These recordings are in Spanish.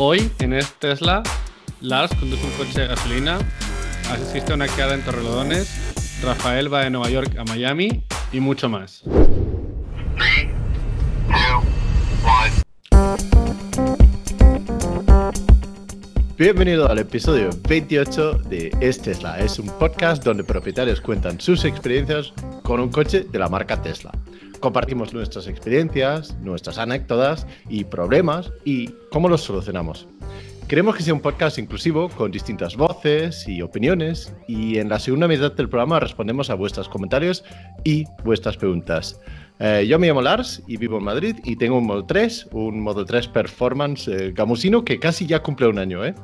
Hoy en este Tesla, Lars conduce un coche de gasolina, asiste a una quedada en Torrelodones, Rafael va de Nueva York a Miami y mucho más. Bienvenido al episodio 28 de Es Tesla. Es un podcast donde propietarios cuentan sus experiencias con un coche de la marca Tesla. Compartimos nuestras experiencias, nuestras anécdotas y problemas y cómo los solucionamos. Queremos que sea un podcast inclusivo con distintas voces y opiniones y en la segunda mitad del programa respondemos a vuestros comentarios y vuestras preguntas. Eh, yo me llamo Lars y vivo en Madrid y tengo un Model 3, un Model 3 Performance eh, gamusino que casi ya cumple un año. ¿eh?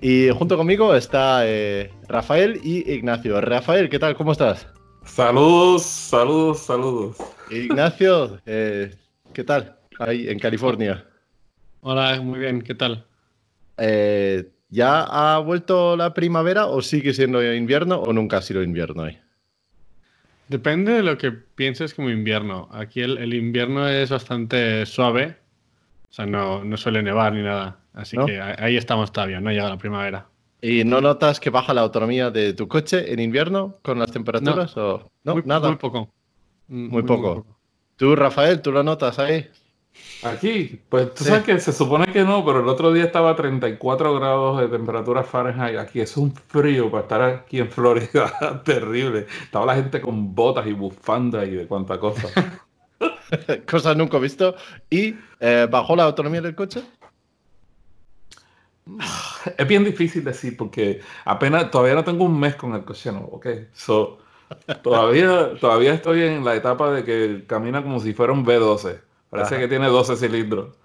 Y junto conmigo está eh, Rafael y Ignacio. Rafael, ¿qué tal? ¿Cómo estás? Saludos, saludos, saludos. Ignacio, eh, ¿qué tal? Ahí en California. Hola, muy bien, ¿qué tal? Eh, ¿Ya ha vuelto la primavera o sigue siendo invierno o nunca ha sido invierno ahí? Depende de lo que pienses como invierno. Aquí el, el invierno es bastante suave, o sea, no, no suele nevar ni nada. Así ¿No? que ahí estamos todavía, no ha llegado la primavera. ¿Y no notas que baja la autonomía de tu coche en invierno con las temperaturas? o... No, muy, nada. Muy poco. Mm, Muy poco. Tú, Rafael, ¿tú lo notas ahí? Aquí, pues tú Sí. sabes que se supone que no, pero el otro día estaba a 34 grados de temperatura Fahrenheit. Aquí es un frío para estar aquí en Florida terrible. Estaba la gente con botas y bufandas y de cuánta cosa. Cosas nunca visto. ¿Y eh, bajó la autonomía del coche? es bien difícil decir porque apenas todavía no tengo un mes con el coche nuevo, ¿ok? So, todavía, todavía estoy en la etapa de que camina como si fuera un V12. Parece Ajá. que tiene 12 cilindros.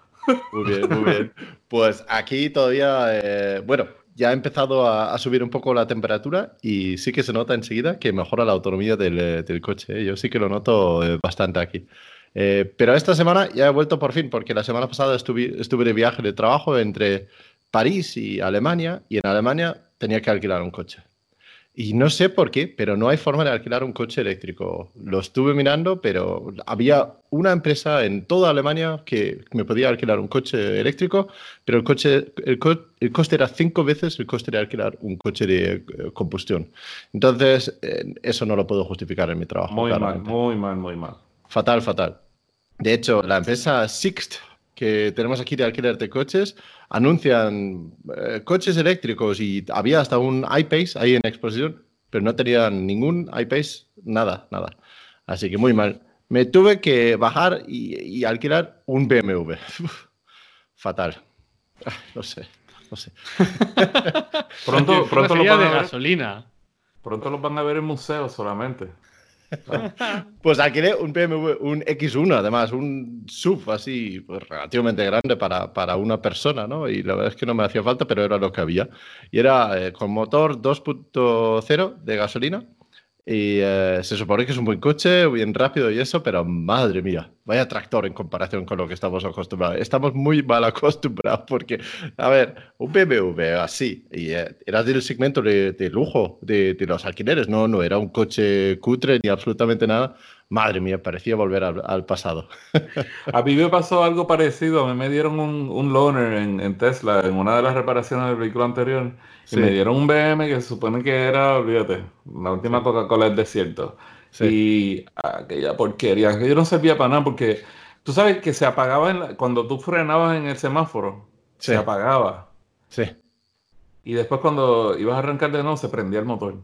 Muy bien, muy bien. Pues aquí todavía, eh, bueno, ya ha empezado a, a subir un poco la temperatura y sí que se nota enseguida que mejora la autonomía del, eh, del coche. ¿eh? Yo sí que lo noto eh, bastante aquí. Eh, pero esta semana ya he vuelto por fin, porque la semana pasada estuve, estuve de viaje de trabajo entre París y Alemania, y en Alemania tenía que alquilar un coche. Y no sé por qué, pero no hay forma de alquilar un coche eléctrico. Lo estuve mirando, pero había una empresa en toda Alemania que me podía alquilar un coche eléctrico, pero el, coche, el, co- el coste era cinco veces el coste de alquilar un coche de eh, combustión. Entonces, eh, eso no lo puedo justificar en mi trabajo. Muy mal, claramente. muy mal, muy mal. Fatal, fatal. De hecho, la empresa Sixt, que tenemos aquí de alquiler de coches, anuncian eh, coches eléctricos y había hasta un iPace ahí en exposición, pero no tenían ningún iPace, nada, nada. Así que muy mal. Me tuve que bajar y, y alquilar un BMW. Fatal. Ah, No sé, no sé. Pronto, pronto, sería van a ver, gasolina. pronto los van a ver en museos solamente. Pues alquilé un BMW, un X1, además, un SUV así pues, relativamente grande para, para una persona, ¿no? Y la verdad es que no me hacía falta, pero era lo que había. Y era eh, con motor 2.0 de gasolina. Y eh, se supone que es un buen coche, bien rápido y eso, pero madre mía, vaya tractor en comparación con lo que estamos acostumbrados. Estamos muy mal acostumbrados porque, a ver, un BMW así, y eh, era del segmento de, de lujo de, de los alquileres, no, no era un coche cutre ni absolutamente nada. Madre mía, parecía volver al, al pasado. A mí me pasó algo parecido. A mí me dieron un, un loaner en, en Tesla en una de las reparaciones del vehículo anterior. Sí. Y me dieron un BM que se supone que era, olvídate, la última Coca-Cola del desierto. Sí. Y aquella porquería, que yo no servía para nada porque tú sabes que se apagaba en la- cuando tú frenabas en el semáforo, Sí. se apagaba. Sí, Y después cuando ibas a arrancar de nuevo se prendía el motor.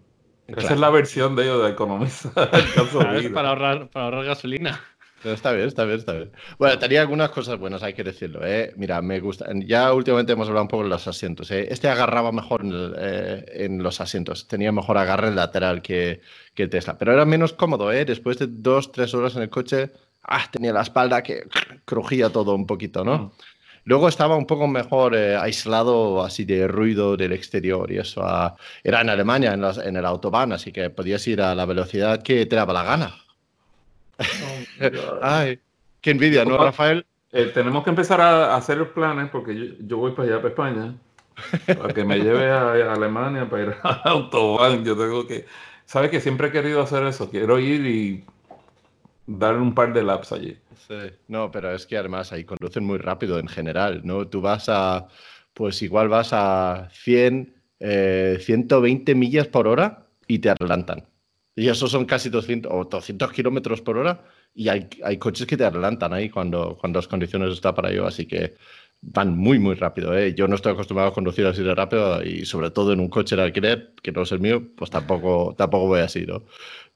Esa Claro. es la versión de ellos de economizar. Para ahorrar, para ahorrar gasolina. Pero está bien, está bien, está bien. Bueno, tenía algunas cosas buenas, hay que decirlo. ¿eh? Mira, me gusta. Ya últimamente hemos hablado un poco de los asientos. ¿eh? Este agarraba mejor en, el, eh, en los asientos. Tenía mejor agarre lateral que, que el Tesla. Pero era menos cómodo, ¿eh? Después de dos, tres horas en el coche, ah, tenía la espalda que crujía todo un poquito, ¿no? Mm. Luego estaba un poco mejor eh, aislado así de ruido del exterior y eso. ah, era en Alemania, en, las- en el autobahn, así que podías ir a la velocidad que te daba la gana. Ay, qué envidia, ¿no. Rafael? Eh, tenemos que empezar a, a hacer los planes porque yo, yo voy para allá, para España, para que me lleve a, a Alemania para ir a Autobahn. Yo tengo que, sabes que siempre he querido hacer eso. Quiero ir y dar un par de laps allí. No, pero es que además ahí conducen muy rápido en general, ¿no? Tú vas a, pues igual vas a 100, eh, 120 millas por hora y te adelantan. Y eso son casi 200 o 200 kilómetros por hora y hay, hay coches que te adelantan ahí cuando, cuando las condiciones están para ello, así que van muy, muy rápido. ¿eh? Yo no estoy acostumbrado a conducir así de rápido y sobre todo en un coche de alquiler, que no es el mío, pues tampoco, tampoco voy así, ¿no?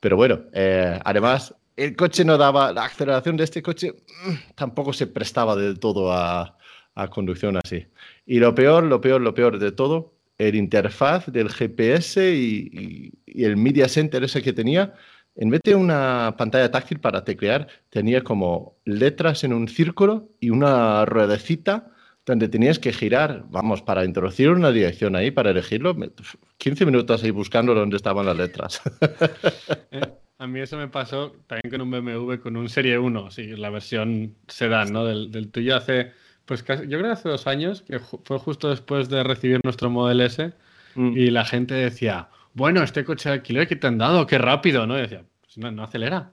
Pero bueno, eh, además, el coche no daba, la aceleración de este coche mm, tampoco se prestaba del todo a, a conducción así. Y lo peor, lo peor, lo peor de todo, el interfaz del GPS y, el media center ese que tenía, en vez de una pantalla táctil para teclear, tenía como letras en un círculo y una ruedecita donde tenías que girar, vamos, para introducir una dirección ahí, para elegirlo, me- 15 minutos ahí buscando dónde estaban las letras. A mí eso me pasó también con un BMW, con un Serie 1, sí, la versión sedán, ¿no? Del, del tuyo hace, pues casi, yo creo que hace dos años, que ju- fue justo después de recibir nuestro Model S, Mm. y la gente decía, bueno, este coche de alquiler que te han dado, qué rápido, ¿no? Y decía, pues no, no acelera.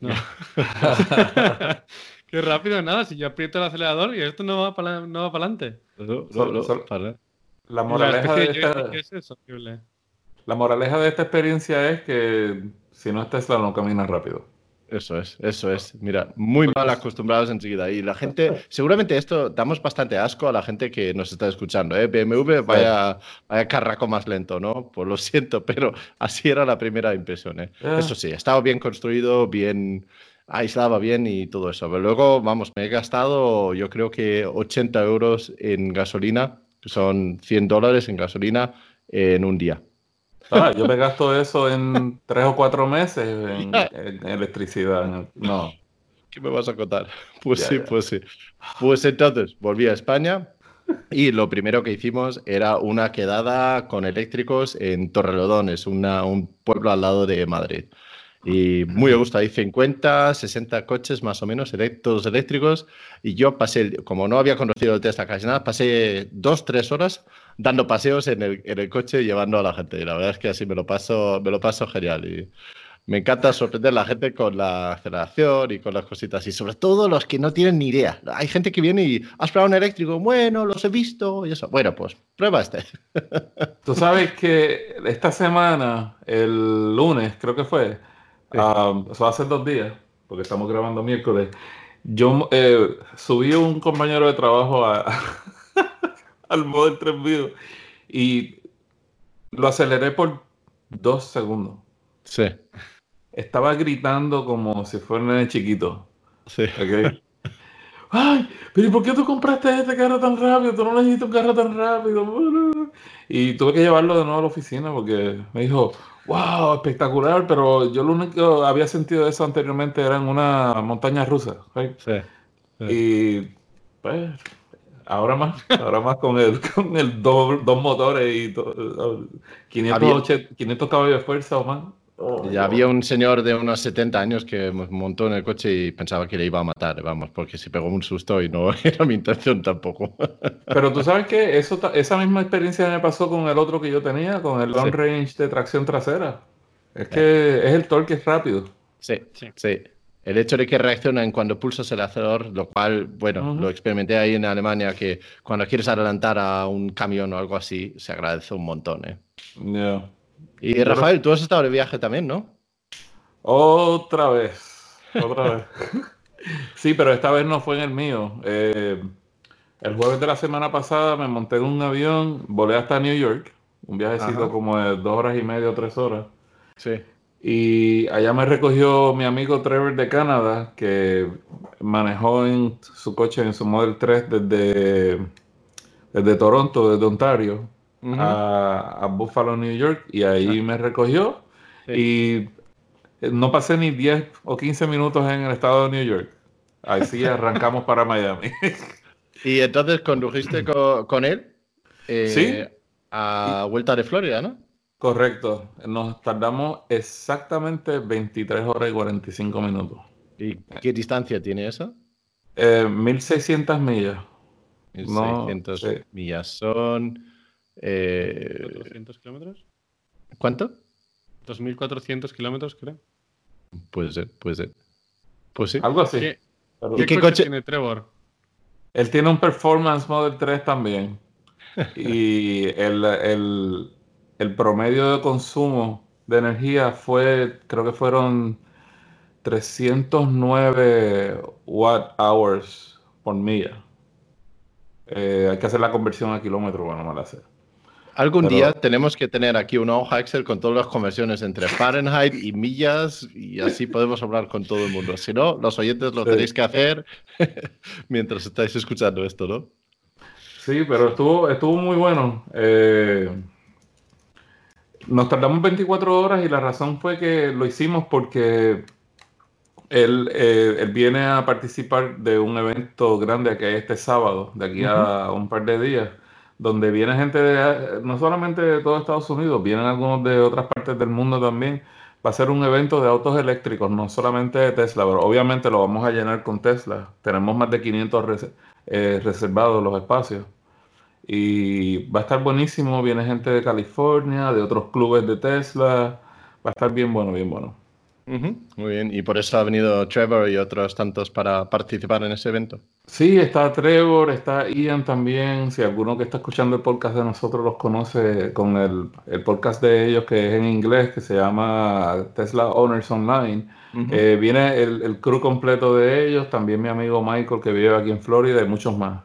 No. qué rápido, nada, si yo aprieto el acelerador y esto no va para no va para adelante. Para. La moraleja, de esta, es la moraleja de esta experiencia es que si no es Tesla no caminas rápido. Eso es, eso es. Mira, muy mal acostumbrados enseguida. Y la gente, seguramente esto damos bastante asco a la gente que nos está escuchando. ¿eh? BMW, vaya, vaya carraco más lento, ¿no? Pues lo siento, pero así era la primera impresión. ¿eh? Ah. Eso sí, estaba bien construido, bien aislaba bien y todo eso. Pero luego, vamos, me he gastado yo creo que 80 euros en gasolina, que son 100 dólares en gasolina en un día. Ah, yo me gasto eso en tres o cuatro meses en, en electricidad. No. ¿Qué me vas a contar? Pues Ya, sí, ya. pues sí. Pues entonces volví a España y lo primero que hicimos era una quedada con eléctricos en Torrelodones, una, un pueblo al lado de Madrid. Y muy a gusto, hay 50, 60 coches más o menos, todos eléctricos. Y yo pasé, como no había conocido el Tesla casi nada, pasé dos, tres horas dando paseos en el, en el coche llevando a la gente. Y la verdad es que así me lo paso, me lo paso genial. Y me encanta sorprender a la gente con la aceleración y con las cositas. Y sobre todo los que no tienen ni idea. Hay gente que viene y has probado un eléctrico. Bueno, los he visto y eso. Bueno, pues prueba este. Tú sabes que esta semana, el lunes, creo que fue, Sí. um, eso hace dos días, porque estamos grabando miércoles, yo eh, subí un compañero de trabajo a- al Model 3 View y lo aceleré por dos segundos. Sí, Estaba gritando como si fuera un nene chiquito. sí. ¿ok? Ay, pero ¿y por qué tú compraste este carro tan rápido? Tú no necesitas un carro tan rápido. Y tuve que llevarlo de nuevo a la oficina porque me dijo, wow, espectacular, pero yo lo único que había sentido eso anteriormente era en una montaña rusa. right? sí. Y pues, ahora más, ahora más con el, con el do- dos motores y to- 580 500 caballos de fuerza o más. Oh, Ya había un señor de unos 70 años que montó en el coche y pensaba que le iba a matar, vamos, porque se pegó un susto y no era mi intención tampoco. Pero tú sabes que eso, ta- esa misma experiencia me pasó con el otro que yo tenía, con el long Sí. range de tracción trasera. Es que es el torque es rápido. Sí, Sí. sí. El hecho de que reaccionan cuando pulsas el acelerador, lo cual, bueno, lo experimenté ahí en Alemania, que cuando quieres adelantar a un camión o algo así, se agradece un montón, ¿eh? Ya. Y Rafael, tú has estado de viaje también, ¿no? Otra vez. Otra vez. Sí, pero esta vez no fue en el mío. Eh, el jueves de la semana pasada me monté en un avión, volé hasta New York, un viajecito Ajá. como de dos horas y media o tres horas. Sí. Y allá me recogió mi amigo Trevor de Canadá, que manejó en su coche, en su Model 3 desde, desde Toronto, desde Ontario, a, a Buffalo, New York, y ahí me recogió. Y no pasé ni 10 o 15 minutos en el estado de New York. Ahí sí arrancamos para Miami. Y entonces condujiste co- con, él eh, Sí. a Vuelta de Florida, ¿no? Correcto. Nos tardamos exactamente 23 horas y 45 minutos. ¿Y qué distancia tiene eso? Eh, 1600 millas. No, 600 sí. millas son... eh, 200 kilómetros. ¿Cuánto? 2.400 kilómetros, creo. Puede ser, puede ser. Pues sí. Algo así. ¿Qué, Pero- ¿Y qué qué coche coche? tiene Trevor? Él tiene un Performance Model 3 también. y el, el- el promedio de consumo de energía fue, creo que fueron 309 watt hours por milla. Eh, hay que hacer la conversión a kilómetros, bueno, la sé. Algún Pero- día tenemos que tener aquí una hoja Excel con todas las conversiones entre Fahrenheit y millas y así podemos hablar con todo el mundo. Si no, los oyentes lo Sí. tenéis que hacer mientras estáis escuchando esto, ¿no? Sí, pero estuvo, estuvo muy bueno. Eh, nos tardamos 24 horas y la razón fue que lo hicimos porque él, eh, él viene a participar de un evento grande que hay este sábado, de aquí a un par de días, donde viene gente de, no solamente de todo Estados Unidos, vienen algunos de otras partes del mundo también. Va a ser un evento de autos eléctricos, no solamente de Tesla, pero obviamente lo vamos a llenar con Tesla. Tenemos más de 500 res- eh, reservados los espacios. Y va a estar buenísimo. Viene gente de California, de otros clubes de Tesla. Va a estar bien bueno, bien bueno. Muy bien, y por eso ha venido Trevor y otros tantos para participar en ese evento. Sí, está Trevor, está Ian también. Si alguno que está escuchando el podcast de nosotros los conoce con el, el podcast de ellos que es en inglés, que se llama Tesla Owners Online. Eh, viene el, el crew completo de ellos, también mi amigo Michael que vive aquí en Florida y muchos más.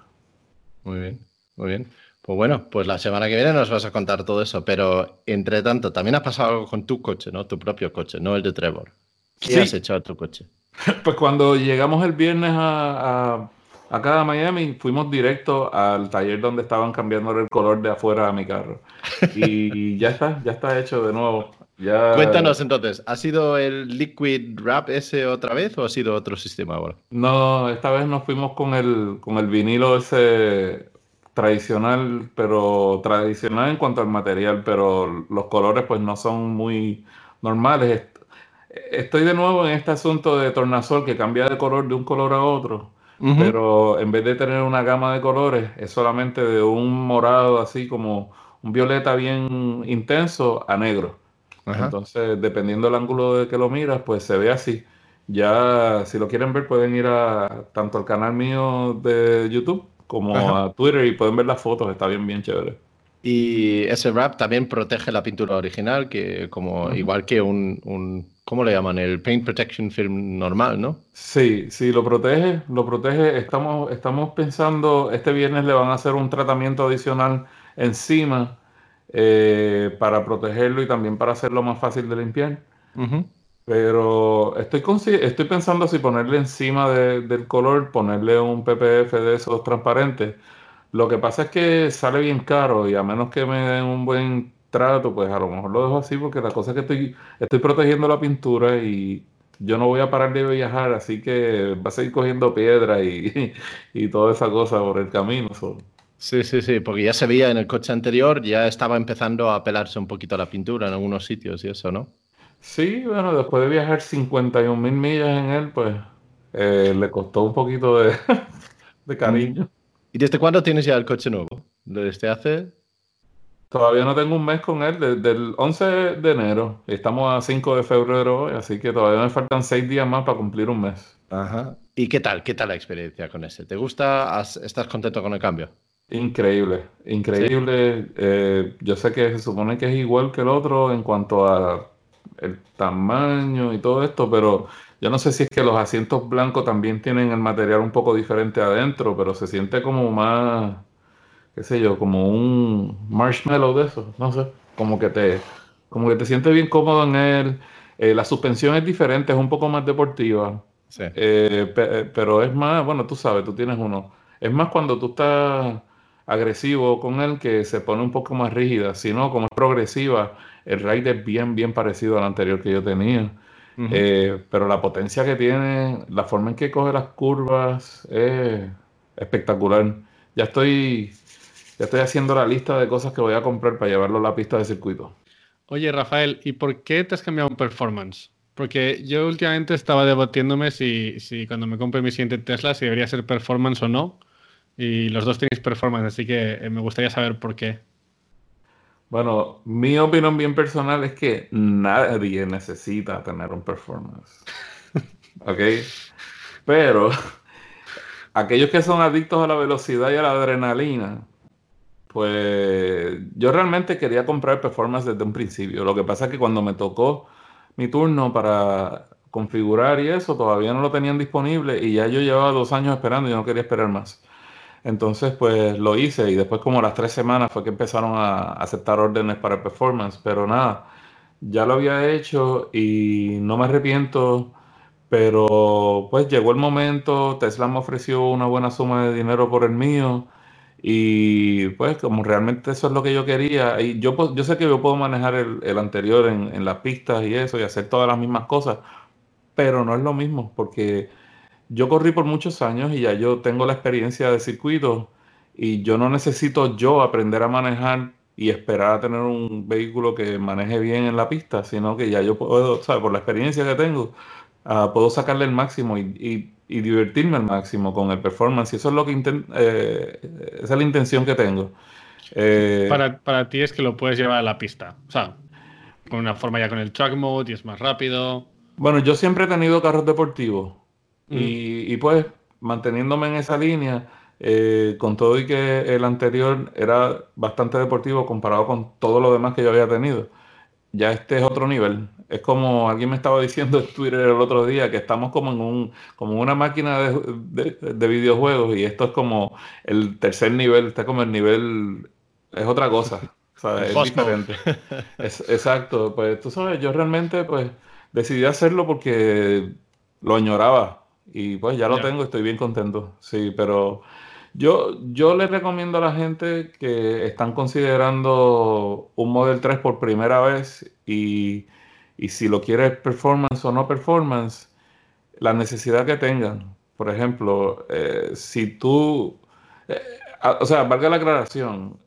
Muy bien, muy bien. Pues bueno, pues la semana que viene nos vas a contar todo eso, pero entre tanto, también ha pasado algo con tu coche, ¿no? Tu propio coche, no el de Trevor. ¿Qué Sí. has hecho a tu coche? Pues cuando llegamos el viernes a, a- acá a Miami, fuimos directo al taller donde estaban cambiando el color de afuera a mi carro. Y ya está, ya está hecho de nuevo. Ya, Cuéntanos entonces, ¿ha sido el Liquid Wrap ese otra vez o ha sido otro sistema ahora? No, esta vez nos fuimos con el, con el vinilo ese tradicional, pero tradicional en cuanto al material, pero los colores pues no son muy normales. Est- Estoy de nuevo en este asunto de tornasol que cambia de color de un color a otro. pero en vez de tener una gama de colores, es solamente de un morado así como un violeta bien intenso a negro. Ajá. Entonces, dependiendo del ángulo de que lo miras, pues se ve así. Ya, si lo quieren ver, pueden ir a tanto al canal mío de YouTube como Ajá. a Twitter y pueden ver las fotos, está bien, bien chévere. Y ese wrap también protege la pintura original, que como igual que un, un, ¿cómo le llaman? El paint protection film normal, ¿no? Sí, sí, lo protege, lo protege. Estamos, estamos pensando, este viernes le van a hacer un tratamiento adicional encima eh, para protegerlo y también para hacerlo más fácil de limpiar. Pero estoy, estoy pensando si ponerle encima de- del color, ponerle un PPF de esos transparentes. Lo que pasa es que sale bien caro y a menos que me den un buen trato, pues a lo mejor lo dejo así porque la cosa es que estoy, estoy protegiendo la pintura y yo no voy a parar de viajar, así que va a seguir cogiendo piedra y, y toda esa cosa por el camino. so. Sí, sí, sí, porque ya se veía en el coche anterior, ya estaba empezando a pelarse un poquito la pintura en algunos sitios y eso, ¿no? Sí, bueno, después de viajar 51 mil millas en él, pues eh, le costó un poquito de, de cariño. ¿Y desde cuándo tienes ya el coche nuevo? ¿Desde hace? Todavía no tengo un mes con él, desde el 11 de enero. Estamos a 5 de febrero hoy, así que todavía me faltan 6 días más para cumplir un mes. Ajá. ¿Y qué tal? ¿Qué tal la experiencia con ese? ¿Te gusta? ¿Has- ¿Estás contento con el cambio? Increíble, increíble. Eh, yo sé que se supone que es igual que el otro en cuanto a el tamaño y todo esto, pero yo no sé si es que los asientos blancos también tienen el material un poco diferente adentro, pero se siente como más, qué sé yo, como un marshmallow de eso, no sé, como que te, como que te sientes bien cómodo en él. Eh, la suspensión es diferente, es un poco más deportiva. Sí. Eh, pe- eh, pero es más, bueno, tú sabes, tú tienes uno. Es más cuando tú estás agresivo con él que se pone un poco más rígida. Si no, como es progresiva, el ride es bien, bien parecido al anterior que yo tenía. Eh, pero la potencia que tiene, la forma en que coge las curvas, es espectacular. Ya estoy, ya estoy haciendo la lista de cosas que voy a comprar para llevarlo a la pista de circuito. Oye, Rafael, ¿y por qué te has cambiado un performance? Porque yo últimamente estaba debatiéndome si, si cuando me compre mi siguiente Tesla, si debería ser performance o no. Y los dos tenéis performance, así que eh, me gustaría saber por qué. Bueno, mi opinión bien personal es que nadie necesita tener un performance. ¿Ok? Pero aquellos que son adictos a la velocidad y a la adrenalina, pues yo realmente quería comprar performance desde un principio. Lo que pasa es que cuando me tocó mi turno para configurar y eso, todavía no lo tenían disponible y ya yo llevaba dos años esperando y no quería esperar más. Entonces, pues lo hice y después como las tres semanas fue que empezaron a aceptar órdenes para el performance, pero nada, ya lo había hecho y no me arrepiento, pero pues llegó el momento, Tesla me ofreció una buena suma de dinero por el mío y pues como realmente eso es lo que yo quería, y yo, yo sé que yo puedo manejar el, el anterior en, en las pistas y eso y hacer todas las mismas cosas, pero no es lo mismo porque yo corrí por muchos años y ya yo tengo la experiencia de circuito y yo no necesito yo aprender a manejar y esperar a tener un vehículo que maneje bien en la pista, sino que ya yo puedo, ¿sabes? Por la experiencia que tengo, uh, puedo sacarle el máximo y, y, y, divertirme al máximo con el performance. Y eso es lo que eh, esa es la intención que tengo. Eh, para, para ti es que lo puedes llevar a la pista. O sea, con una forma ya con el track mode y es más rápido. Bueno, yo siempre he tenido carros deportivos y, y, pues manteniéndome en esa línea, eh, con todo y que el anterior era bastante deportivo comparado con todo lo demás que yo había tenido, ya este es otro nivel. Es como alguien me estaba diciendo en Twitter el otro día que estamos como en un, como una máquina de, de, de videojuegos y esto es como el tercer nivel, está como el nivel, es otra cosa. Es diferente. Es, exacto, pues tú sabes, yo realmente pues decidí hacerlo porque lo añoraba y pues ya lo yeah. tengo, estoy bien contento. Sí, pero yo, yo les recomiendo a la gente que están considerando un Model 3 por primera vez y, y si lo quieres performance o no performance, la necesidad que tengan. Por ejemplo, eh, si tú, eh, o sea, valga la aclaración,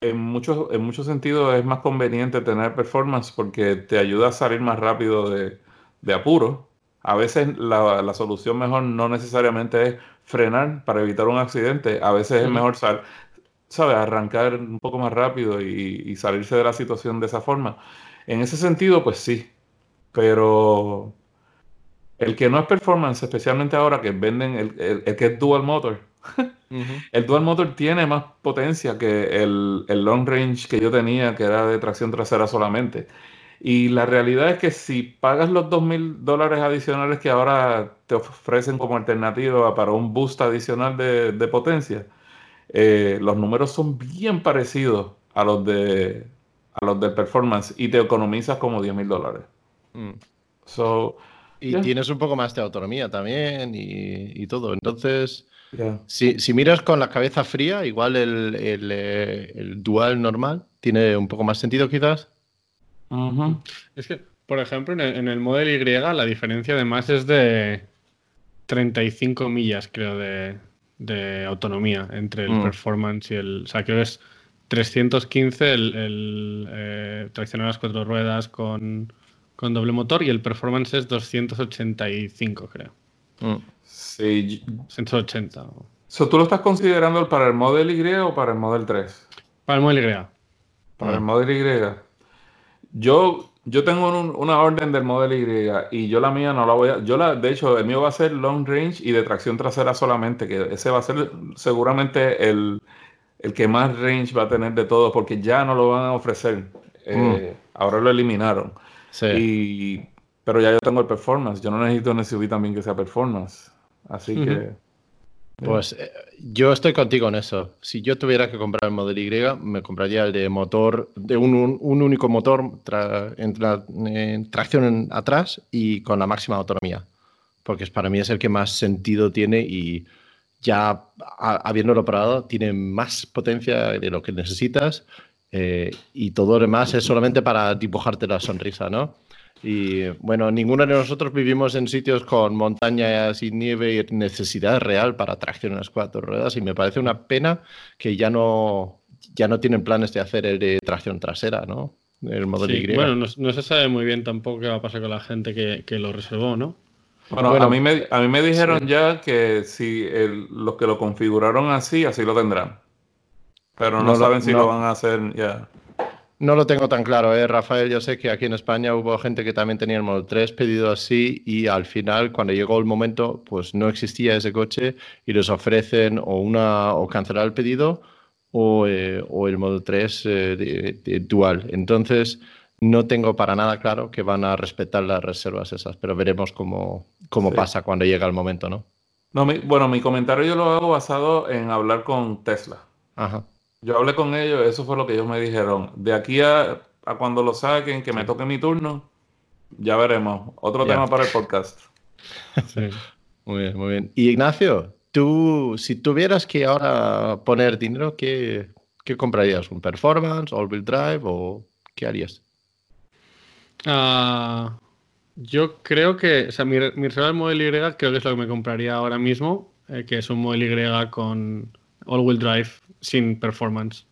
en muchos, en muchos sentidos es más conveniente tener performance porque te ayuda a salir más rápido de, de apuro a veces la, la, solución mejor no necesariamente es frenar para evitar un accidente, a veces mm. es mejor, ¿sabes? Arrancar un poco más rápido y, y, salirse de la situación de esa forma. En ese sentido, pues sí, pero el que no es performance, especialmente ahora que venden el, el, el que es dual motor, uh -huh. el dual motor tiene más potencia que el, el long range que yo tenía, que era de tracción trasera solamente. Y la realidad es que si pagas los dos mil dólares adicionales que ahora te ofrecen como alternativa para un boost adicional de, de potencia, eh, los números son bien parecidos a los de a los de performance y te economizas como 10 mil dólares. Mm. So, y yeah. tienes un poco más de autonomía también y, y todo. Entonces, yeah. si, si, miras con la cabeza fría, igual el, el, eh, el dual normal tiene un poco más sentido quizás. Uh -huh. Es que, por ejemplo, en el, en el Model Y la diferencia además es de 35 millas, creo, de, de autonomía entre el mm. performance y el... O sea, creo que es 315 el, el eh, traccionar las cuatro ruedas con, con, doble motor y el performance es 285, creo. Mm. Sí. 180. So, ¿Tú lo estás considerando para el Model Y o para el Model 3? Para el Model Y. Para mm. el Model Y. Yo, yo tengo un, una orden del Model Y y yo la mía no la voy a... Yo la, de hecho, el mío va a ser long range y de tracción trasera solamente, que ese va a ser seguramente el, el que más range va a tener de todos, porque ya no lo van a ofrecer. Eh, mm. Ahora lo eliminaron. Sí. Y, pero ya yo tengo el performance. Yo no necesito un SUV también que sea performance. Así uh -huh. que... Pues eh, yo estoy contigo en eso. Si yo tuviera que comprar el Model Y, me compraría el de motor, de un, un, único motor, en, tra, en tracción atrás y con la máxima autonomía. Porque para mí es el que más sentido tiene y ya habiéndolo probado, tiene más potencia de lo que necesitas eh, y todo lo demás es solamente para dibujarte la sonrisa, ¿no? Y bueno, ninguno de nosotros vivimos en sitios con montañas y nieve y necesidad real para tracción en las cuatro ruedas y me parece una pena que ya no, ya no tienen planes de hacer el de tracción trasera, ¿no? El modelo sí, Y. Bueno, no, no, se sabe muy bien tampoco qué va a pasar con la gente que, que lo reservó, ¿no? Bueno, bueno, a, mí me, a mí me dijeron sí. ya que si el, los que lo configuraron así, así lo tendrán. Pero no, no saben lo, si lo van a hacer ya. No lo tengo tan claro, ¿eh? Rafael. Yo sé que aquí en España hubo gente que también tenía el Model 3 pedido así y al final, cuando llegó el momento, pues no existía ese coche y les ofrecen o, una, o cancelar el pedido o, eh, o el Model 3 eh, de- de dual. Entonces, no tengo para nada claro que van a respetar las reservas esas, pero veremos cómo, cómo Sí. pasa cuando llega el momento, ¿no? No, mi- bueno, mi comentario yo lo hago basado en hablar con Tesla. Ajá. Yo hablé con ellos, eso fue lo que ellos me dijeron. De aquí a, a cuando lo saquen, que me toque mi turno, ya veremos. Otro tema para el podcast. Sí. Muy bien, muy bien. Y Ignacio, tú, si tuvieras que ahora poner dinero, ¿qué, qué comprarías? ¿Un performance, all-wheel drive o qué harías? Ah, yo creo que, o sea, mi, mi reserva del Model Y creo que es lo que me compraría ahora mismo, eh, que es un Model Y con all-wheel drive sin performance,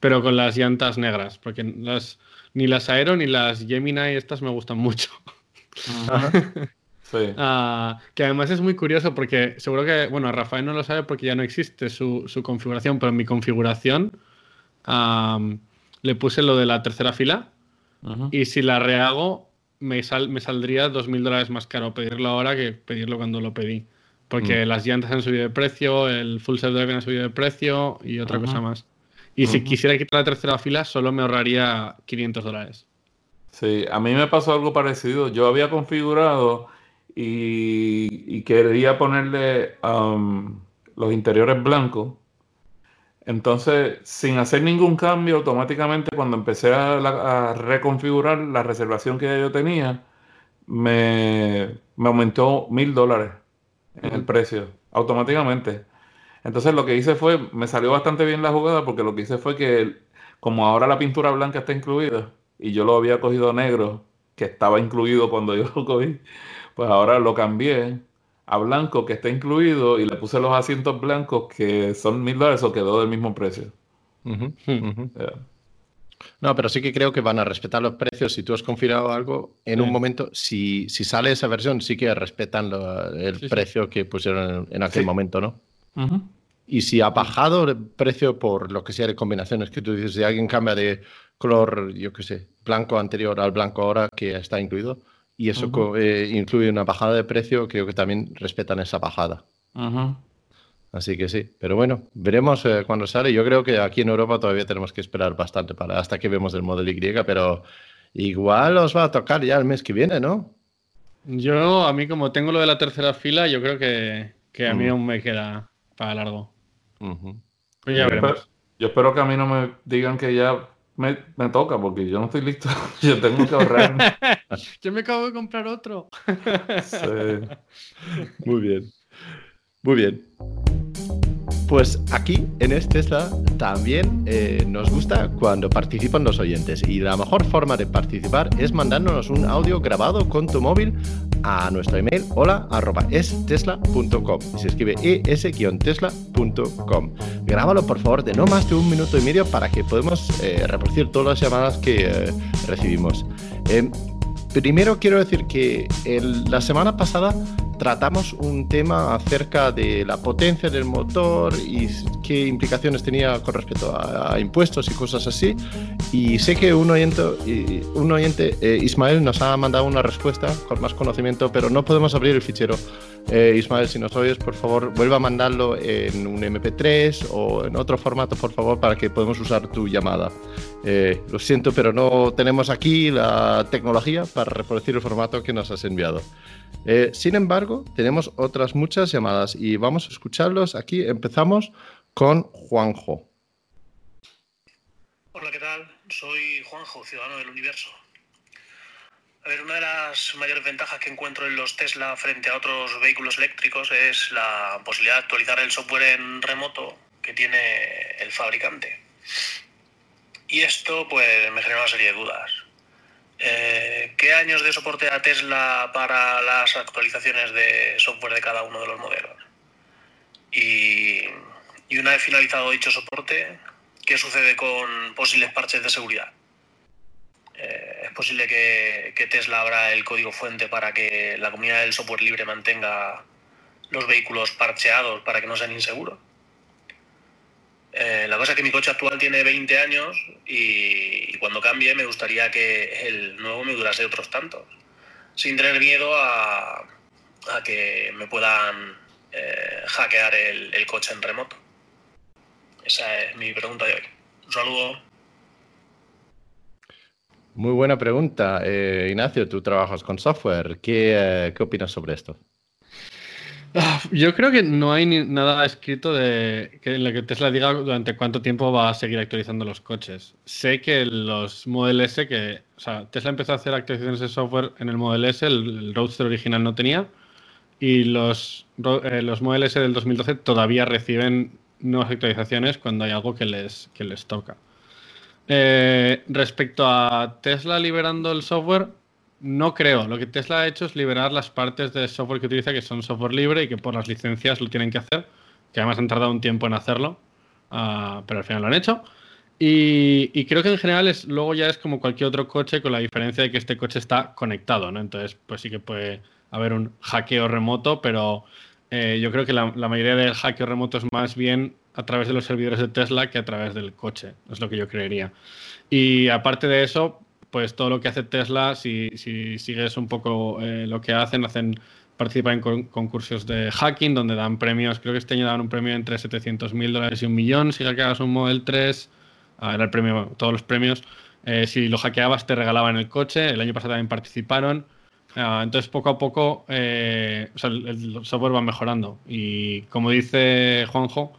pero con las llantas negras, porque las, ni las Aero ni las Gemini estas me gustan mucho. Sí. Ah, que además es muy curioso porque seguro que, bueno, Rafael no lo sabe porque ya no existe su, su configuración, pero en mi configuración am, le puse lo de la tercera fila y si la rehago me, sal- me saldría 2.000 dólares más caro pedirlo ahora que pedirlo cuando lo pedí. Porque las llantas han subido de precio, el full self driving ha subido de precio y otra cosa más. Y si quisiera quitar la tercera fila, solo me ahorraría 500 dólares. Sí, a mí me pasó algo parecido. Yo había configurado y, y quería ponerle um, los interiores blancos. Entonces, sin hacer ningún cambio, automáticamente cuando empecé a, la- a reconfigurar la reservación que yo tenía, me, me aumentó mil dólares en el precio, automáticamente. Entonces lo que hice fue, me salió bastante bien la jugada porque lo que hice fue que como ahora la pintura blanca está incluida y yo lo había cogido negro, que estaba incluido cuando yo lo cogí, pues ahora lo cambié a blanco que está incluido y le puse los asientos blancos que son mil dólares o quedó del mismo precio. No, pero sí que creo que van a respetar los precios. Si tú has configurado algo, en un momento, si, si sale esa versión, sí que respetan lo- el Sí, sí. precio que pusieron en, en aquel momento, ¿no? Y si ha bajado el precio por lo que sea de combinaciones que tú dices, si alguien cambia de color, yo qué sé, blanco anterior al blanco ahora que está incluido, y eso eh, incluye una bajada de precio, creo que también respetan esa bajada. Así que sí, pero bueno, veremos eh, cuando sale. Yo creo que aquí en Europa todavía tenemos que esperar bastante para hasta que vemos el Model Y, pero igual os va a tocar ya el mes que viene, ¿no? Yo, a mí como tengo lo de la tercera fila, yo creo que, que a mí Mm. aún me queda para largo. Ujú. Pues ya Yo veremos. espero, yo espero que a mí no me digan que ya me, me toca porque yo no estoy listo. Yo tengo que ahorrar. Yo me acabo de comprar otro. Sí. Muy bien. Muy bien. Pues aquí en este Tesla también eh, nos gusta cuando participan los oyentes. Y la mejor forma de participar es mandándonos un audio grabado con tu móvil a nuestro email hola arroba estesla.com se escribe es-tesla.com grábalo por favor de no más de un minuto y medio para que podamos eh, reproducir todas las llamadas que eh, recibimos. Em, Primero quiero decir que el- la semana pasada tratamos un tema acerca de la potencia del motor y qué implicaciones tenía con respecto a, a impuestos y cosas así. Y sé que un oyente, un oyente eh, Ismael, nos ha mandado una respuesta con más conocimiento, pero no podemos abrir el fichero. Eh, Ismael, si nos oyes, por favor, vuelva a mandarlo en un MP3 o en otro formato, por favor, para que podamos usar tu llamada. Eh, lo siento, pero no tenemos aquí la tecnología para reproducir el formato que nos has enviado. Eh, sin embargo, tenemos otras muchas llamadas y vamos a escucharlos. Aquí empezamos con Juanjo. Hola, ¿qué tal? Soy Juanjo, ciudadano del universo. A ver, una de las mayores ventajas que encuentro en los Tesla frente a otros vehículos eléctricos es la posibilidad de actualizar el software en remoto que tiene el fabricante. Y esto pues me genera una serie de dudas. Eh, ¿Qué años de soporte a Tesla para las actualizaciones de software de cada uno de los modelos? Y, y una vez finalizado dicho soporte, ¿qué sucede con posibles parches de seguridad? ¿Es posible que, Tesla abra el código fuente para que la comunidad del software libre mantenga los vehículos parcheados para que no sean inseguros? Eh, la cosa es que mi coche actual tiene 20 años y, cuando cambie me gustaría que el nuevo me durase otros tantos, sin tener miedo a, a que me puedan eh, hackear el, el coche en remoto. Esa es mi pregunta de hoy. Un saludo. Muy buena pregunta. Eh, Ignacio, tú trabajas con software. ¿Qué, eh, ¿Qué opinas sobre esto? Ah, Yo creo que no hay ni nada escrito de que en lo que Tesla diga durante cuánto tiempo va a seguir actualizando los coches. Sé que los Model S, que, o sea, Tesla empezó a hacer actualizaciones de software en el Model S, el, Roadster original no tenía, y los, eh, los Model S del 2012 todavía reciben nuevas actualizaciones cuando hay algo que les, que les toca. Eh, respecto a Tesla liberando el software, no creo. Lo que Tesla ha hecho es liberar las partes de software que utiliza que son software libre y que por las licencias lo tienen que hacer, que además han tardado un tiempo en hacerlo, ah, pero al final lo han hecho. Y, creo que en general es, luego ya es como cualquier otro coche con la diferencia de que este coche está conectado, ¿no? Entonces, pues sí que puede haber un hackeo remoto, pero eh, yo creo que la, la mayoría del hackeo remoto es más bien a través de los servidores de Tesla que a través del coche, es lo que yo creería. Y aparte de eso, pues todo lo que hace Tesla, si, si sigues un poco eh, lo que hacen, hacen participan en con- concursos de hacking donde dan premios, creo que este año dan un premio entre 700 mil dólares y un millón si hackeabas un Model 3, ah, era el premio, todos los premios. Eh, si lo hackeabas te regalaban el coche, el año pasado también participaron. Ah, entonces poco a poco eh, o sea, el, el software va mejorando y como dice Juanjo,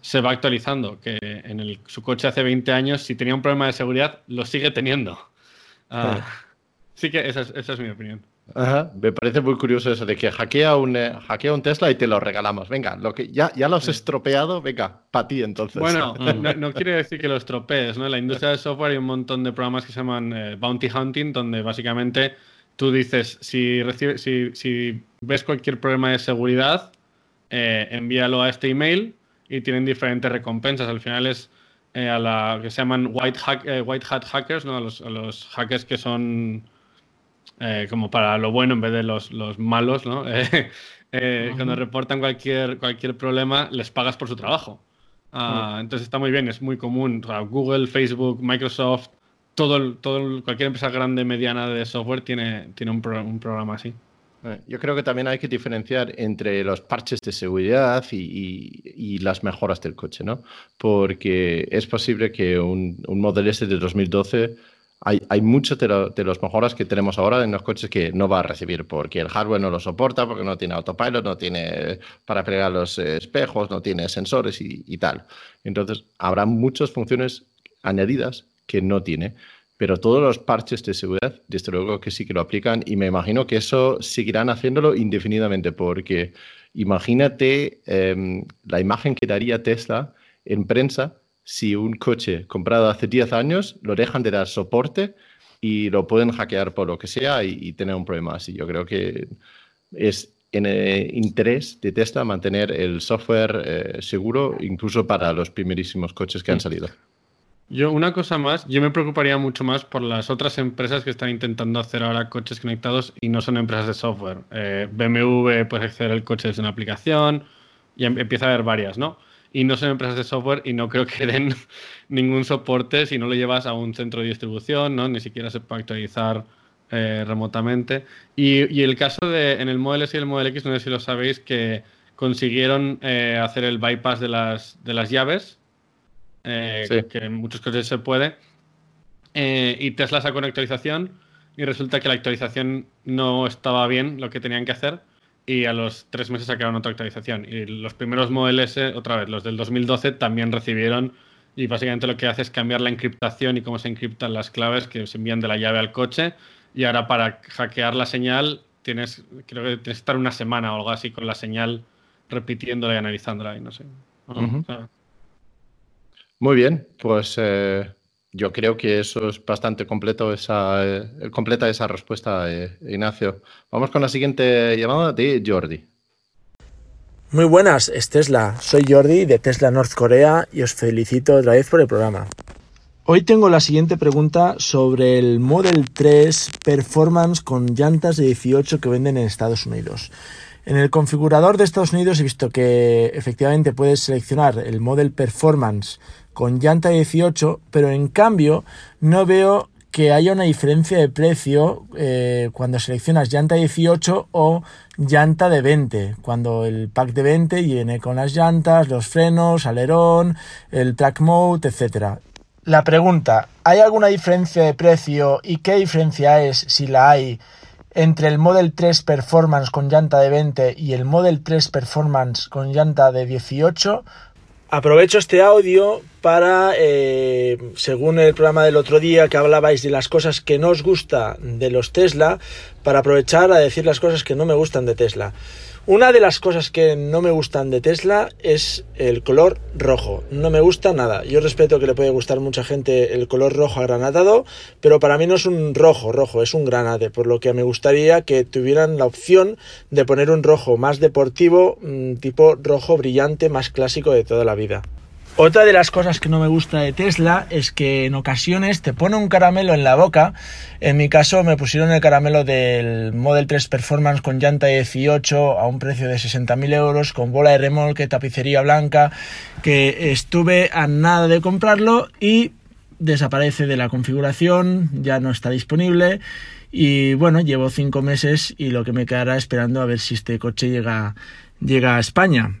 se va actualizando, que en el, su coche hace 20 años, si tenía un problema de seguridad, lo sigue teniendo. Ah, sí que esa es, esa es mi opinión. Ajá, Me parece muy curioso eso de que hackea un, eh, hackea un Tesla y te lo regalamos. Venga, lo que ya, ya lo has estropeado, venga, para ti entonces. Bueno, no, no quiere decir que lo estropees, ¿no? En la industria del software hay un montón de programas que se llaman eh, bounty hunting, donde básicamente tú dices, si, recibes, si, si ves cualquier problema de seguridad, eh, envíalo a este email y tienen diferentes recompensas. Al final es eh, a la que se llaman white, hack- eh, white hat hackers, ¿no? A los, a los hackers que son eh, como para lo bueno en vez de los, los malos, ¿no? Cuando reportan cualquier, cualquier problema, les pagas por su trabajo. Ah, Entonces está muy bien, es muy común. O sea, Google, Facebook, Microsoft, todo, el- todo el- cualquier empresa grande, mediana de software tiene, tiene un, pro- un programa así. Eh, Yo creo que también hay que diferenciar entre los parches de seguridad y, y- y las mejoras del coche, ¿no? Porque es posible que un, un Model S de 2012, hay, hay muchas de, lo- de las mejoras que tenemos ahora en los coches que no va a recibir, porque el hardware no lo soporta, porque no tiene autopilot, no tiene para pegar los espejos, no tiene sensores y, y tal. Entonces, habrá muchas funciones añadidas que no tiene. Pero todos los parches de seguridad, desde luego que sí que lo aplican y me imagino que eso seguirán haciéndolo indefinidamente porque imagínate em, la imagen que daría Tesla en prensa si un coche comprado hace 10 años lo dejan de dar soporte y lo pueden hackear por lo que sea y, y tener un problema así. Yo creo que es en el interés de Tesla mantener el software eh, seguro incluso para los primerísimos coches que han salido. Yo, una cosa más, yo me preocuparía mucho más por las otras empresas que están intentando hacer ahora coches conectados y no son empresas de software. Eh, BMW puede acceder al coche desde una aplicación y em- empieza a haber varias, ¿no? Y no son empresas de software y no creo que den ningún soporte si no lo llevas a un centro de distribución, ¿no? Ni siquiera se puede actualizar eh, remotamente. Y, el caso de, en el Model S y el Model X, no sé si lo sabéis, que consiguieron eh, hacer el bypass de las, de las llaves eh, Sí. que en muchos coches se puede. Eh, y Tesla sacó una actualización y resulta que la actualización no estaba bien lo que tenían que hacer y a los tres meses sacaron otra actualización. Y los primeros Model S, otra vez, los del 2012, también recibieron y básicamente lo que hace es cambiar la encriptación y cómo se encriptan las claves que se envían de la llave al coche y ahora para hackear la señal tienes, creo que tienes que estar una semana o algo así con la señal repitiéndola y analizándola y no sé. Ujú. O sea, Muy bien, pues eh, yo creo que eso es bastante completo esa, eh, completa esa respuesta, eh, Ignacio. Vamos con la siguiente llamada de Jordi. Muy buenas, es Tesla. Soy Jordi de Tesla North Corea y os felicito otra vez por el programa. Hoy tengo la siguiente pregunta sobre el Model 3 Performance con llantas de 18 que venden en Estados Unidos. En el configurador de Estados Unidos he visto que efectivamente puedes seleccionar el Model Performance con llanta de 18, pero en cambio no veo que haya una diferencia de precio eh, cuando seleccionas llanta 18 o llanta de 20, cuando el pack de 20 viene con las llantas, los frenos, alerón, el track mode, etc. La pregunta, ¿hay alguna diferencia de precio y qué diferencia es, si la hay, entre el Model 3 Performance con llanta de 20 y el Model 3 Performance con llanta de 18? Aprovecho este audio para, eh, según el programa del otro día que hablabais de las cosas que no os gusta de los Tesla, para aprovechar a decir las cosas que no me gustan de Tesla. Una de las cosas que no me gustan de Tesla es el color rojo. No me gusta nada. Yo respeto que le puede gustar mucha gente el color rojo agranatado, pero para mí no es un rojo rojo, es un granate, por lo que me gustaría que tuvieran la opción de poner un rojo más deportivo, mm, tipo rojo brillante, más clásico de toda la vida. Otra de las cosas que no me gusta de Tesla es que en ocasiones te pone un caramelo en la boca. En mi caso me pusieron el caramelo del Model 3 Performance con llanta 18 a un precio de 60.000 euros, con bola de remolque, tapicería blanca, que estuve a nada de comprarlo y desaparece de la configuración, ya no está disponible. Y bueno, llevo cinco meses y lo que me quedará esperando a ver si este coche llega, llega a España.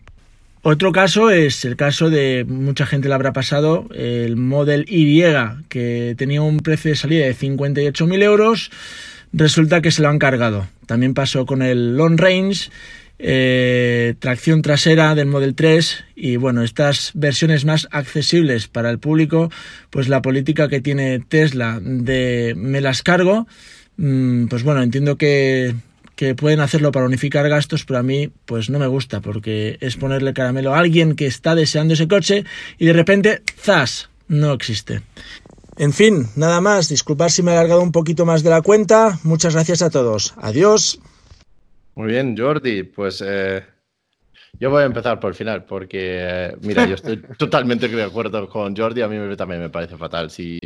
Otro caso es el caso de, mucha gente le habrá pasado, el Model Y, que tenía un precio de salida de 58.000 euros, resulta que se lo han cargado. También pasó con el Long Range, eh, tracción trasera del Model 3 y bueno, estas versiones más accesibles para el público, pues la política que tiene Tesla de me las cargo, mm, pues bueno, entiendo que que pueden hacerlo para unificar gastos, pero a mí pues no me gusta porque es ponerle caramelo a alguien que está deseando ese coche y de repente, ¡zas!, no existe. En fin, nada más, disculpad si me he alargado un poquito más de la cuenta, muchas gracias a todos, adiós. Muy bien, Jordi, pues eh, yo voy a empezar por el final, porque, eh, mira, yo estoy totalmente de acuerdo con Jordi, a mí también me parece fatal. Si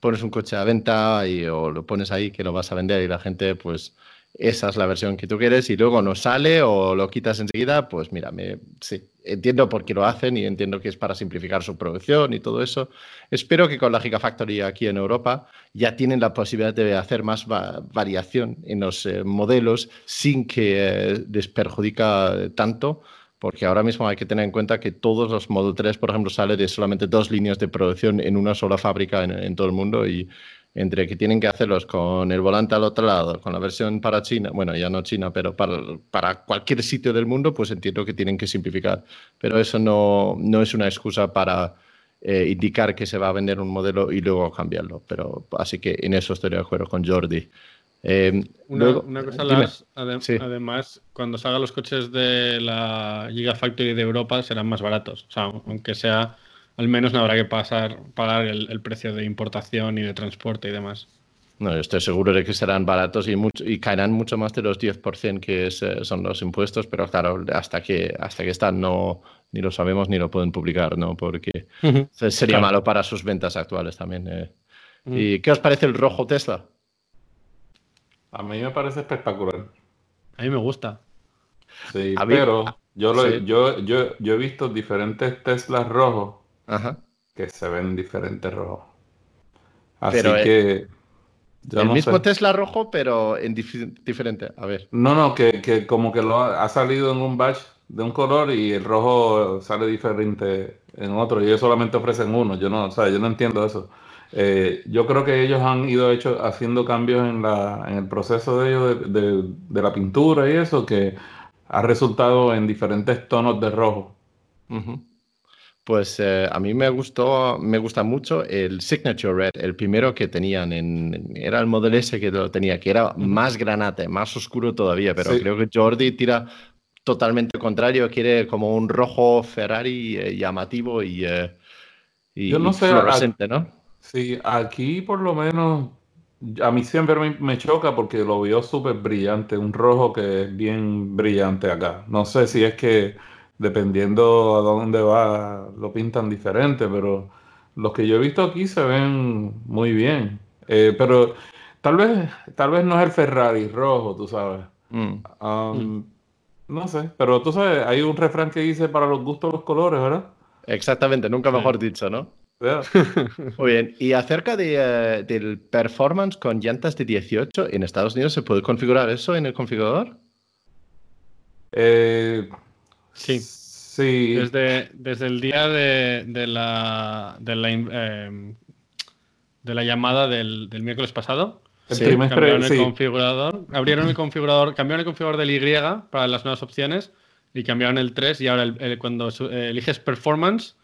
pones un coche a venta y, o lo pones ahí que lo vas a vender y la gente, pues esa es la versión que tú quieres y luego no sale o lo quitas enseguida, pues mira, me, sí, entiendo por qué lo hacen y entiendo que es para simplificar su producción y todo eso. Espero que con la Gigafactory aquí en Europa ya tienen la posibilidad de hacer más variación en los eh, modelos sin que eh, les perjudica tanto. Porque ahora mismo hay que tener en cuenta que todos los Model 3, por ejemplo, salen de solamente dos líneas de producción en una sola fábrica en, en todo el mundo y entre que tienen que hacerlos con el volante al otro lado, con la versión para China, bueno, ya no China, pero para, para cualquier sitio del mundo, pues entiendo que tienen que simplificar. Pero eso no, no es una excusa para eh, indicar que se va a vender un modelo y luego cambiarlo. Pero así que en eso estoy de acuerdo con Jordi. Eh, una, cosa, las, además, cuando salgan los coches de la Gigafactory de Europa serán más baratos. O sea, aunque sea al menos no habrá que pasar, pagar el, precio de importación y de transporte y demás. No, estoy seguro de que serán baratos y, mucho, y caerán mucho más de los 10% que eh, son los impuestos, pero claro, hasta que, hasta que están no, ni lo sabemos ni lo pueden publicar, ¿no? Porque sería malo para sus ventas actuales también. Eh. ¿Y qué os parece el rojo Tesla? A mí me parece espectacular. A mí me gusta. Sí, pero yo, lo, Yo, yo, yo he visto diferentes Teslas rojos que se ven diferentes rojos. Así pero, eh, que. el mismo Tesla rojo, pero en diferente. A ver. No, no, que, como que lo ha, salido en un batch de un color y el rojo sale diferente en otro. Y ellos solamente ofrecen uno. Yo no, o sea, yo no entiendo eso. Eh, yo creo que ellos han ido hecho, haciendo cambios en, la, en el proceso de ellos de, de, la pintura y eso que ha resultado en diferentes tonos de rojo. Pues eh, a mí me gustó, me gusta mucho el Signature Red, el primero que tenían en, era el modelo S que lo tenía, que era más granate, más oscuro todavía, pero creo que Jordi tira totalmente contrario, quiere como un rojo Ferrari eh, llamativo y, eh, Yo no sé, fluorescente, ¿no? Sí, aquí por lo menos a mí siempre me, me choca porque lo veo súper brillante, un rojo que es bien brillante acá. No sé si es que dependiendo a dónde va, lo pintan diferente, pero los que yo he visto aquí se ven muy bien. Eh, pero tal vez, tal vez no es el Ferrari rojo, tú sabes. Mm. Um, mm. No sé, pero tú sabes, hay un refrán que dice para los gustos los colores, ¿verdad? Exactamente, nunca mejor dicho, ¿no? Muy bien. Y acerca de, eh, del performance con llantas de 18, ¿en Estados Unidos se puede configurar eso en el configurador? Eh, Sí. Sí. Desde, desde el día de, de la, de la, eh, de la llamada del, del miércoles pasado, el sí, cambiaron el sí. configurador, abrieron el configurador, cambiaron el configurador del Y para las nuevas opciones y cambiaron el 3 y ahora el- el- cuando su- eh, eliges performance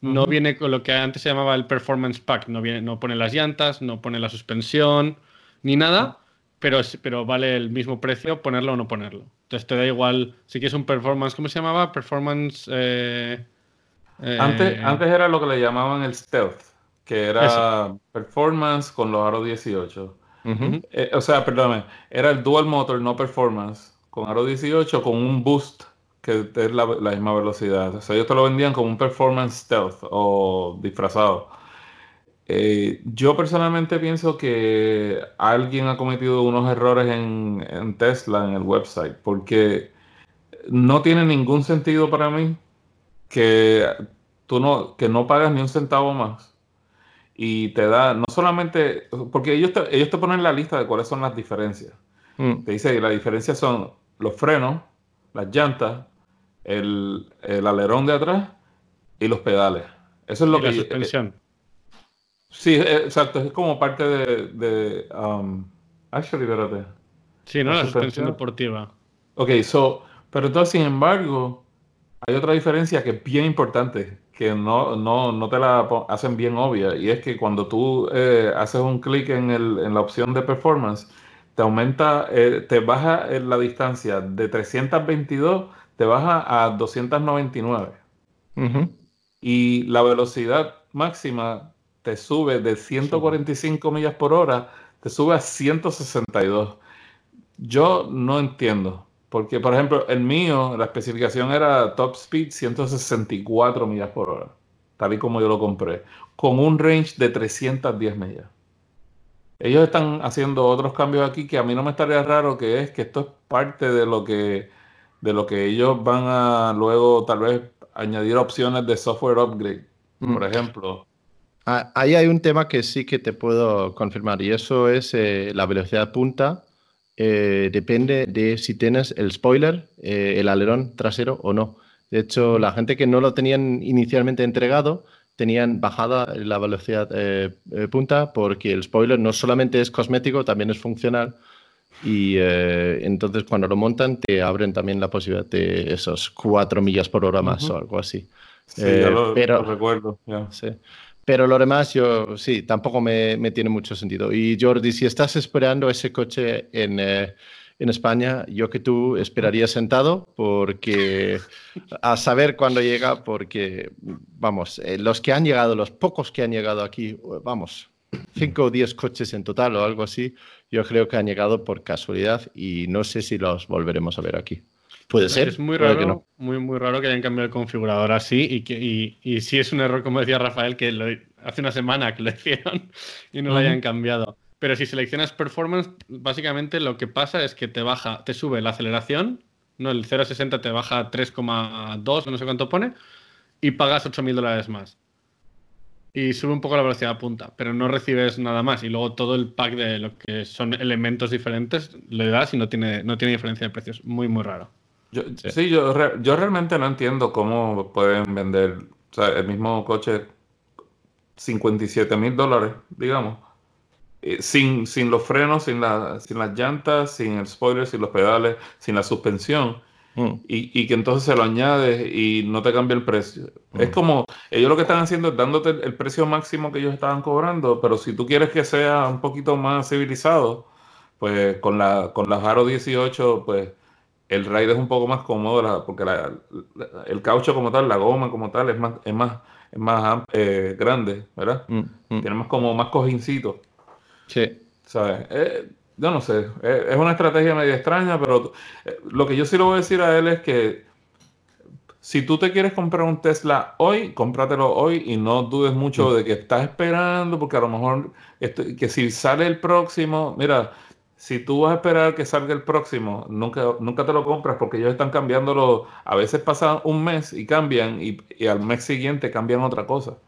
no viene con lo que antes se llamaba el performance pack, no viene, no pone las llantas, no pone la suspensión ni nada, pero, es- pero vale el mismo precio ponerlo o no ponerlo. Entonces te da igual si quieres un performance, ¿cómo se llamaba? Performance eh, eh, Antes, antes era lo que le llamaban el stealth, que era performance con los aro 18. Ujú. Eh, o sea, perdóname, era el dual motor, no performance, con aro 18 con un boost que es la, la misma velocidad. O sea, ellos te lo vendían como un performance stealth o disfrazado. Eh, yo personalmente pienso que alguien ha cometido unos errores en, en Tesla, en el website, porque no tiene ningún sentido para mí que tú no, que no pagas ni un centavo más y te da, no solamente, porque ellos te, ellos te ponen la lista de cuáles son las diferencias. Mm. Te dice que las diferencias son los frenos, las llantas, el, el alerón de atrás y los pedales. Eso es lo y que la yo- suspensión. Sí, eh, exacto, es como parte de, de um, actually, espérate. Sí, ¿no? la La suspensión deportiva. Ok, so, pero entonces, sin embargo, hay otra diferencia que es bien importante, que no, no, no te la hacen bien obvia, y es que cuando tú eh, haces un clic en, el- en la opción de performance, te aumenta, eh, te baja eh, la distancia de 322, te baja a 299, Ujú. y la velocidad máxima te sube de 145 millas por hora, te sube a 162. Yo no entiendo. Porque, por ejemplo, el mío, la especificación era top speed 164 millas por hora, tal y como yo lo compré, con un range de 310 millas. Ellos están haciendo otros cambios aquí que a mí no me estaría raro que es que esto es parte de lo que de lo que ellos van a luego tal vez añadir opciones de software upgrade, por Mm. ejemplo. Ah, Ahí hay un tema que sí que te puedo confirmar y eso es eh, la velocidad punta. eh, depende de si tienes el spoiler, eh, el alerón trasero o no. De hecho, la gente que no lo tenían inicialmente entregado tenían bajada la velocidad eh, eh, punta porque el spoiler no solamente es cosmético, también es funcional. Y eh, entonces cuando lo montan te abren también la posibilidad de esos 4 millas por hora más Ujú. o algo así. Sí, yo lo, pero- lo recuerdo. ya. Sí. Pero lo demás, yo sí, tampoco me, tiene mucho sentido. Y Jordi, si estás esperando ese coche en, eh, en España, yo que tú esperaría sentado, porque a saber cuándo llega, porque vamos, eh, los que han llegado, los pocos que han llegado aquí, vamos, cinco o diez coches en total o algo así, yo creo que han llegado por casualidad y no sé si los volveremos a ver aquí. Puede ser. Es muy raro, que no. muy, muy raro que hayan cambiado el configurador así y que y, y sí es un error, como decía Rafael, que lo- hace una semana que lo hicieron y no lo hayan cambiado. Pero si seleccionas performance, básicamente lo que pasa es que te baja, te sube la aceleración, no el 0 a 60 te baja a 3,2, no sé cuánto pone, y pagas 8.000 dólares más. Y sube un poco la velocidad punta, pero no recibes nada más. Y luego todo el pack de lo que son elementos diferentes le das y no tiene, no tiene diferencia de precios. Muy, muy raro. Yo, sí, yo, yo realmente no entiendo cómo pueden vender o sea, el mismo coche 57 mil dólares, digamos, eh, sin, sin los frenos, sin, la, sin las llantas, sin el spoiler, sin los pedales, sin la suspensión, Mm. y, y que entonces se lo añades y no te cambia el precio. Es como, ellos lo que están haciendo es dándote el, el precio máximo que ellos estaban cobrando, pero si tú quieres que sea un poquito más civilizado, pues con la con las Aro 18, pues el ride es un poco más cómodo la- porque la- la- el caucho como tal, la goma como tal es más es más es más eh, grande, ¿verdad? Mm, mm. Tiene más como más cojincito, Sí. ¿sabes? Eh, yo no sé, eh, es una estrategia medio extraña, pero eh, lo que yo sí le voy a decir a él es que si tú te quieres comprar un Tesla hoy, cómpratelo hoy y no dudes mucho de que estás esperando, porque a lo mejor esto- que si sale el próximo, mira, si tú vas a esperar que salga el próximo, nunca, nunca te lo compras porque ellos están cambiándolo, a veces pasa un mes y cambian y, y al mes siguiente cambian otra cosa.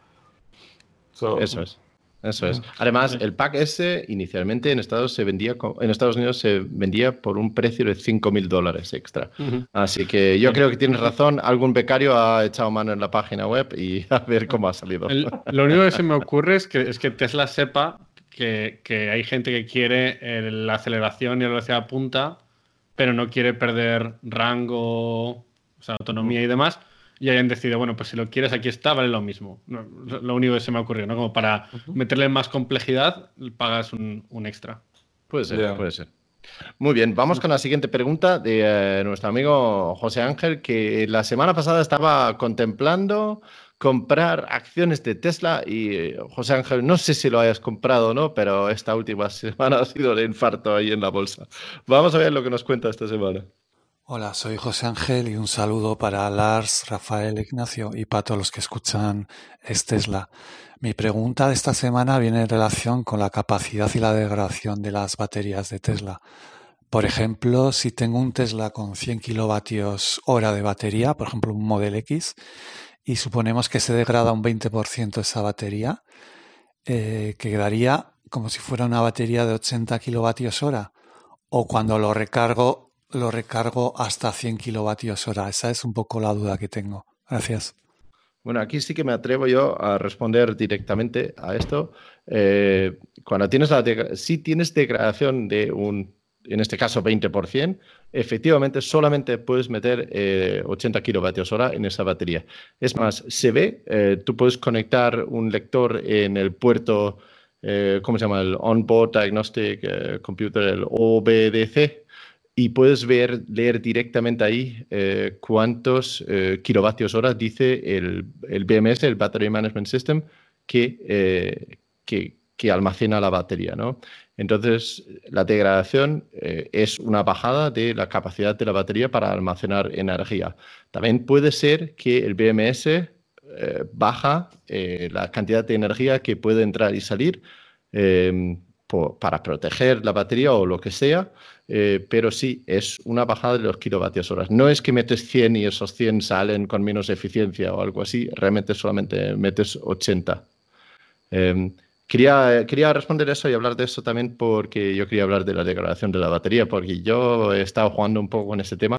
So, Eso es. Eso es. Además, el pack S inicialmente en Estados, se vendía, en Estados Unidos se vendía por un precio de 5 mil dólares extra. Así que yo creo que tienes razón. Algún becario ha echado mano en la página web y a ver cómo ha salido. El- lo único que se me ocurre es que, es que Tesla sepa que, que hay gente que quiere eh, la aceleración y la velocidad punta, pero no quiere perder rango, o sea, autonomía y demás. Y hayan decidido, bueno, pues si lo quieres, aquí está, vale lo mismo. No, lo único que se me ha ocurrido, ¿no? Como para meterle más complejidad, pagas un, un extra. Puede ser, puede ser. Muy bien, vamos con la siguiente pregunta de eh, nuestro amigo José Ángel, que la semana pasada estaba contemplando comprar acciones de Tesla y eh, José Ángel, no sé si lo hayas comprado o no, pero esta última semana ha sido de infarto ahí en la bolsa. Vamos a ver lo que nos cuenta esta semana. Hola, soy José Ángel y un saludo para Lars, Rafael, Ignacio y para todos los que escuchan es Tesla. Mi pregunta de esta semana viene en relación con la capacidad y la degradación de las baterías de Tesla. Por ejemplo, si tengo un Tesla con 100 kilovatios hora de batería, por ejemplo un Model X, y suponemos que se degrada un 20% esa batería, eh, quedaría como si fuera una batería de 80 kilovatios hora. O cuando lo recargo, lo recargo hasta 100 kilovatios hora. Esa es un poco la duda que tengo. Gracias. Bueno, aquí sí que me atrevo yo a responder directamente a esto. Eh, cuando tienes la si tienes degradación de un, en este caso 20%, efectivamente solamente puedes meter eh, 80 kilovatios hora en esa batería. Es más, se ve, eh, tú puedes conectar un lector en el puerto, eh, ¿cómo se llama? El On-Board Diagnostic eh, Computer, el OBDC, y puedes ver, leer directamente ahí cuántos kilovatios hora dice el, el BMS, el Battery Management System, que, que, que almacena la batería. ¿no? Entonces, la degradación eh, es una bajada de la capacidad de la batería para almacenar energía. También puede ser que el BMS eh, baja eh, la cantidad de energía que puede entrar y salir po- para proteger la batería o lo que sea, eh, pero sí, es una bajada de los kilovatios horas. No es que metes 100 y esos 100 salen con menos eficiencia o algo así, realmente solamente metes 80. Quería, quería responder eso y hablar de eso también porque yo quería hablar de la degradación de la batería, porque yo he estado jugando un poco con ese tema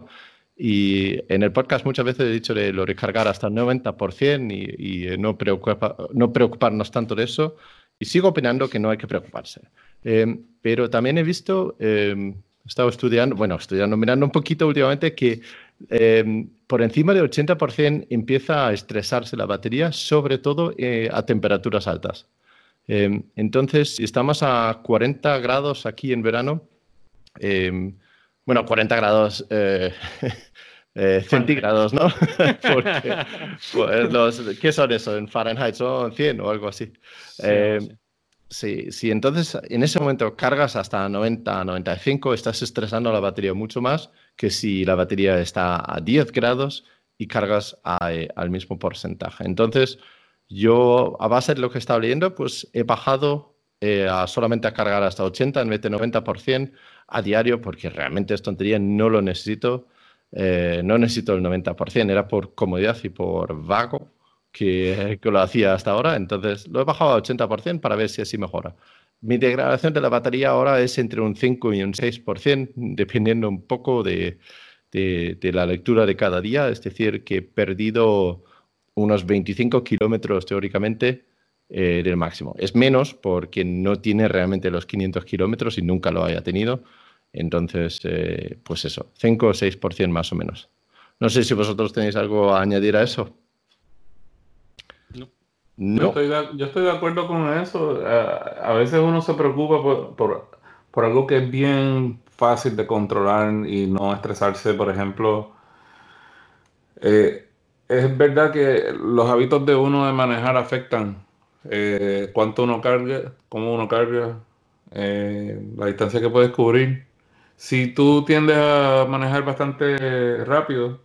y en el podcast muchas veces he dicho de lo recargar hasta el 90% y, y no, preocupa- no preocuparnos tanto de eso. Y sigo opinando que no hay que preocuparse. Eh, pero también he visto, eh, he estado estudiando, bueno, estudiando, mirando un poquito últimamente que eh, por encima del 80% empieza a estresarse la batería, sobre todo eh, a temperaturas altas. Eh, entonces, si estamos a 40 grados aquí en verano, eh, bueno, 40 grados eh, eh, centígrados, ¿no? Porque, pues, los, ¿Qué son eso? ¿En Fahrenheit son 100 o algo así? Eh, Sí, sí, entonces en ese momento cargas hasta 90, 95, estás estresando la batería mucho más que si la batería está a 10 grados y cargas a, eh, al mismo porcentaje. Entonces, yo a base de lo que he estado leyendo, pues he bajado eh, solamente a cargar hasta 80 en vez de 90% a diario porque realmente es tontería, no lo necesito, eh, no necesito el 90%, era por comodidad y por vago que, lo hacía hasta ahora. Entonces lo he bajado a 80% para ver si así mejora. Mi degradación de la batería ahora es entre un 5 y un 6%, dependiendo un poco de la lectura de cada día. Es decir, que he perdido unos 25 kilómetros teóricamente eh, del máximo. Es menos porque no tiene realmente los 500 kilómetros y nunca lo haya tenido. Entonces, eh, pues eso, 5 o 6% más o menos. No sé si vosotros tenéis algo a añadir a eso. No. Yo, estoy de, yo estoy de acuerdo con eso. A, a veces uno se preocupa por, por, por algo que es bien fácil de controlar y no estresarse. Por ejemplo, eh, es verdad que los hábitos de uno de manejar afectan eh, cuánto uno carga, cómo uno carga, eh, la distancia que puedes cubrir. Si tú tiendes a manejar bastante rápido,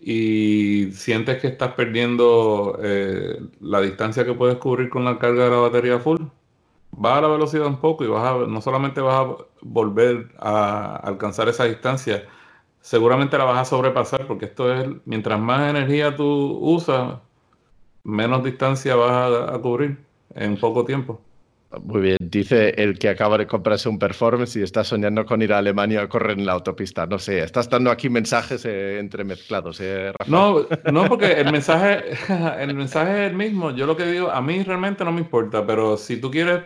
y sientes que estás perdiendo eh, la distancia que puedes cubrir con la carga de la batería full, baja la velocidad un poco y no solamente vas a volver a alcanzar esa distancia, seguramente la vas a sobrepasar porque esto es, mientras más energía tú usas, menos distancia vas a, a cubrir. en poco tiempo. Muy bien, dice el que acaba de comprarse un performance y está soñando con ir a Alemania a correr en la autopista. No sé, estás dando aquí mensajes eh, entremezclados, eh, Rafael. No, no, porque el mensaje, el mensaje es el mismo. Yo lo que digo, a mí realmente no me importa, pero si tú quieres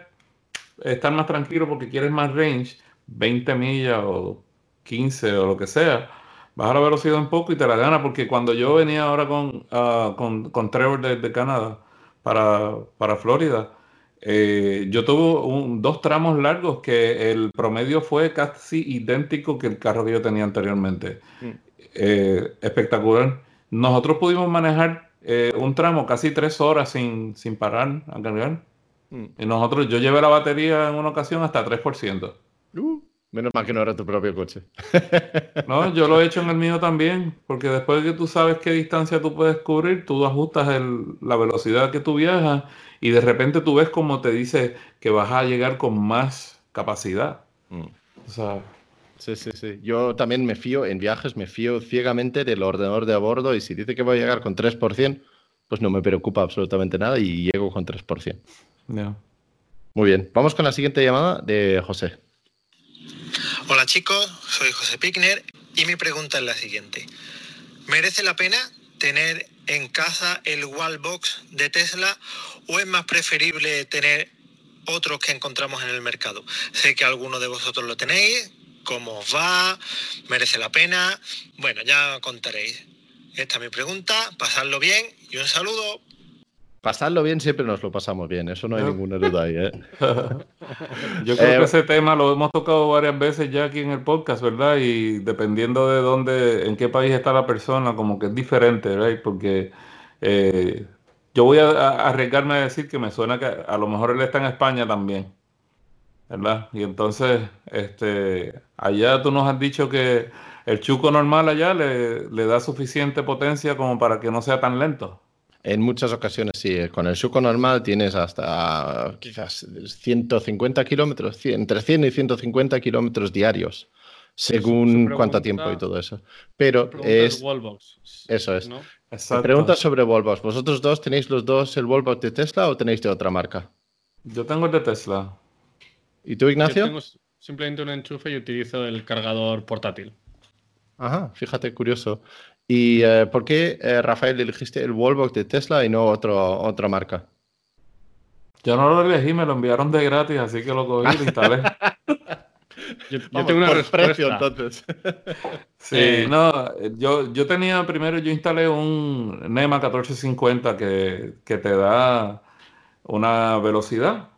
estar más tranquilo porque quieres más range, 20 millas o 15 o lo que sea, baja la velocidad un poco y te la gana, porque cuando yo venía ahora con, ah, con, con Trevor de, de Canadá para, para Florida, eh, yo tuve un- dos tramos largos que el promedio fue casi idéntico que el carro que yo tenía anteriormente. Mm. Eh, espectacular. Nosotros pudimos manejar eh, un tramo casi tres horas sin, sin parar a cargar. Mm. Y nosotros, yo llevé la batería en una ocasión hasta 3%. Menos mal que no era tu propio coche. No, yo lo he hecho en el mío también, porque después de que tú sabes qué distancia tú puedes cubrir, tú ajustas el- la velocidad que tú viajas y de repente tú ves como te dice que vas a llegar con más capacidad. Mm. O sea, Sí, sí, sí. Yo también me fío, en viajes me fío ciegamente del ordenador de a bordo y si dice que voy a llegar con 3%, pues no me preocupa absolutamente nada y llego con 3%. ya. Muy bien, vamos con la siguiente llamada de José. Hola chicos, soy José Pickner y mi pregunta es la siguiente. ¿Merece la pena tener en casa el Wallbox de Tesla o es más preferible tener otros que encontramos en el mercado? Sé que algunos de vosotros lo tenéis, ¿cómo os va? ¿Merece la pena? Bueno, ya contaréis. Esta es mi pregunta, pasadlo bien y un saludo. Pasarlo bien siempre nos lo pasamos bien, eso no hay ninguna duda ahí. ¿eh? Yo creo Eh, que ese tema lo hemos tocado varias veces ya aquí en el podcast, ¿verdad? Y dependiendo de dónde, en qué país está la persona, como que es diferente, ¿verdad? Porque eh, yo voy a, a arriesgarme a decir que me suena que a lo mejor él está en España también, ¿verdad? Y entonces, este, allá tú nos has dicho que el chuco normal allá le, le da suficiente potencia como para que no sea tan lento. En muchas ocasiones sí, eh, con el suco normal tienes hasta quizás 150 kilómetros, 100 entre 100 y 150 kilómetros diarios, según cuánto tiempo y todo eso. Pero es Wallbox. eso es. ¿no? Pregunta sobre Wallbox. ¿Vosotros dos tenéis los dos el Wallbox de Tesla o tenéis de otra marca? Yo tengo el de Tesla. ¿Y tú, Yo Ignacio? tengo simplemente un enchufe y utilizo el cargador portátil. Ajá, fíjate, curioso. ¿Y eh, por qué, eh, Rafael, elegiste el Wallbox de Tesla y no otro, otra marca? Yo no lo elegí, me lo enviaron de gratis, así que lo cogí y lo instalé. Yo, tengo una respuesta. precio, entonces. Sí, Eh, no, yo, yo tenía primero, yo instalé un NEMA 1450 que, que te da una velocidad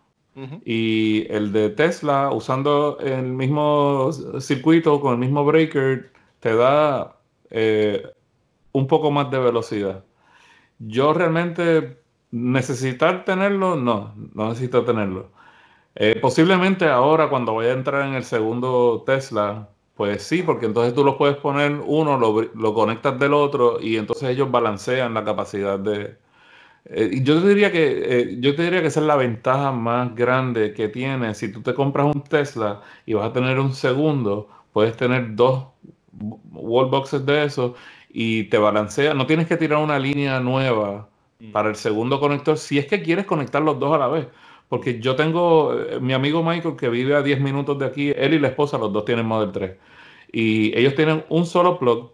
y el de Tesla usando el mismo circuito con el mismo breaker te da eh, un poco más de velocidad. Yo realmente necesitar tenerlo, no, no necesito tenerlo. Eh, posiblemente ahora cuando vaya a entrar en el segundo Tesla, pues sí, porque entonces tú lo puedes poner uno, lo, lo conectas del otro y entonces ellos balancean la capacidad de... Eh, yo te diría que eh, yo te diría que esa es la ventaja más grande que tienes. Si tú te compras un Tesla y vas a tener un segundo, puedes tener dos wallboxes de esos y te balancea. No tienes que tirar una línea nueva para el segundo conector si es que quieres conectar los dos a la vez. Porque yo tengo eh, mi amigo Michael que vive a 10 minutos de aquí, él y la esposa, los dos tienen Model 3. Y ellos tienen un solo plug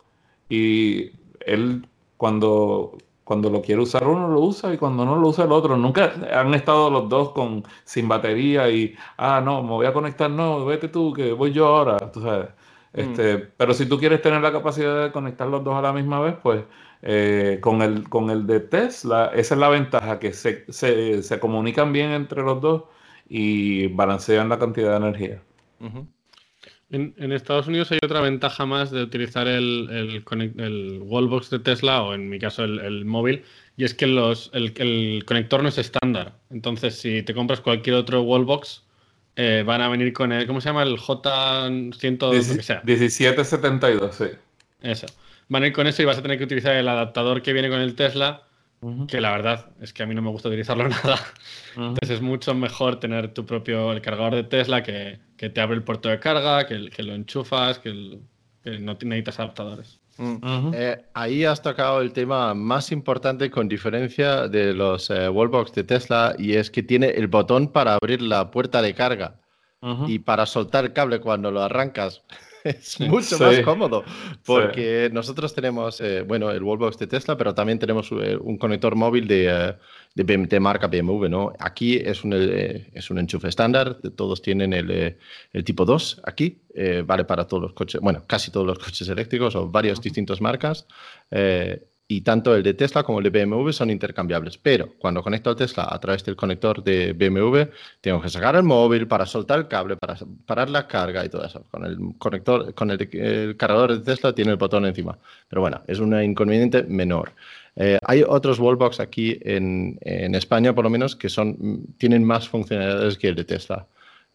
y él cuando, cuando lo quiere usar uno lo usa y cuando no lo usa el otro. Nunca han estado los dos con, sin batería y, ah, no, me voy a conectar, no, vete tú, que voy yo ahora, tú sabes. Este, Pero si tú quieres tener la capacidad de conectar los dos a la misma vez, pues eh, con, el, con el de Tesla, esa es la ventaja, que se, se, se comunican bien entre los dos y balancean la cantidad de energía. En, en Estados Unidos hay otra ventaja más de utilizar el, el, wallbox de Tesla o en mi caso el, el móvil y es que los, el, el conector no es estándar. Entonces si te compras cualquier otro wallbox eh, van a venir con el, ¿cómo se llama? El J100, lo que sea. 1772, sí. Eso. Van a ir con eso y vas a tener que utilizar el adaptador que viene con el Tesla, que la verdad es que a mí no me gusta utilizarlo nada. Entonces es mucho mejor tener tu propio el cargador de Tesla que, que te abre el puerto de carga, que, que lo enchufas, que, el- que no necesitas adaptadores. Eh, ahí has tocado el tema más importante con diferencia de los eh, wallbox de Tesla y es que tiene el botón para abrir la puerta de carga. Y para soltar el cable cuando lo arrancas. es mucho más cómodo porque nosotros tenemos, eh, bueno, el wallbox de Tesla, pero también tenemos un conector móvil de, de, marca BMW, ¿no? Aquí es un, es un enchufe estándar, todos tienen el, el tipo 2 aquí, vale para todos los coches, bueno, casi todos los coches eléctricos o varias distintas marcas. Y tanto el de Tesla como el de BMW son intercambiables. Pero cuando conecto al Tesla a través del conector de BMW, tengo que sacar el móvil para soltar el cable, para parar la carga y todo eso. Con el conector, con el, cargador de Tesla tiene el botón encima. Pero bueno, es un inconveniente menor. Eh, hay otros wallbox aquí en, en, España, por lo menos, que son, tienen más funcionalidades que el de Tesla.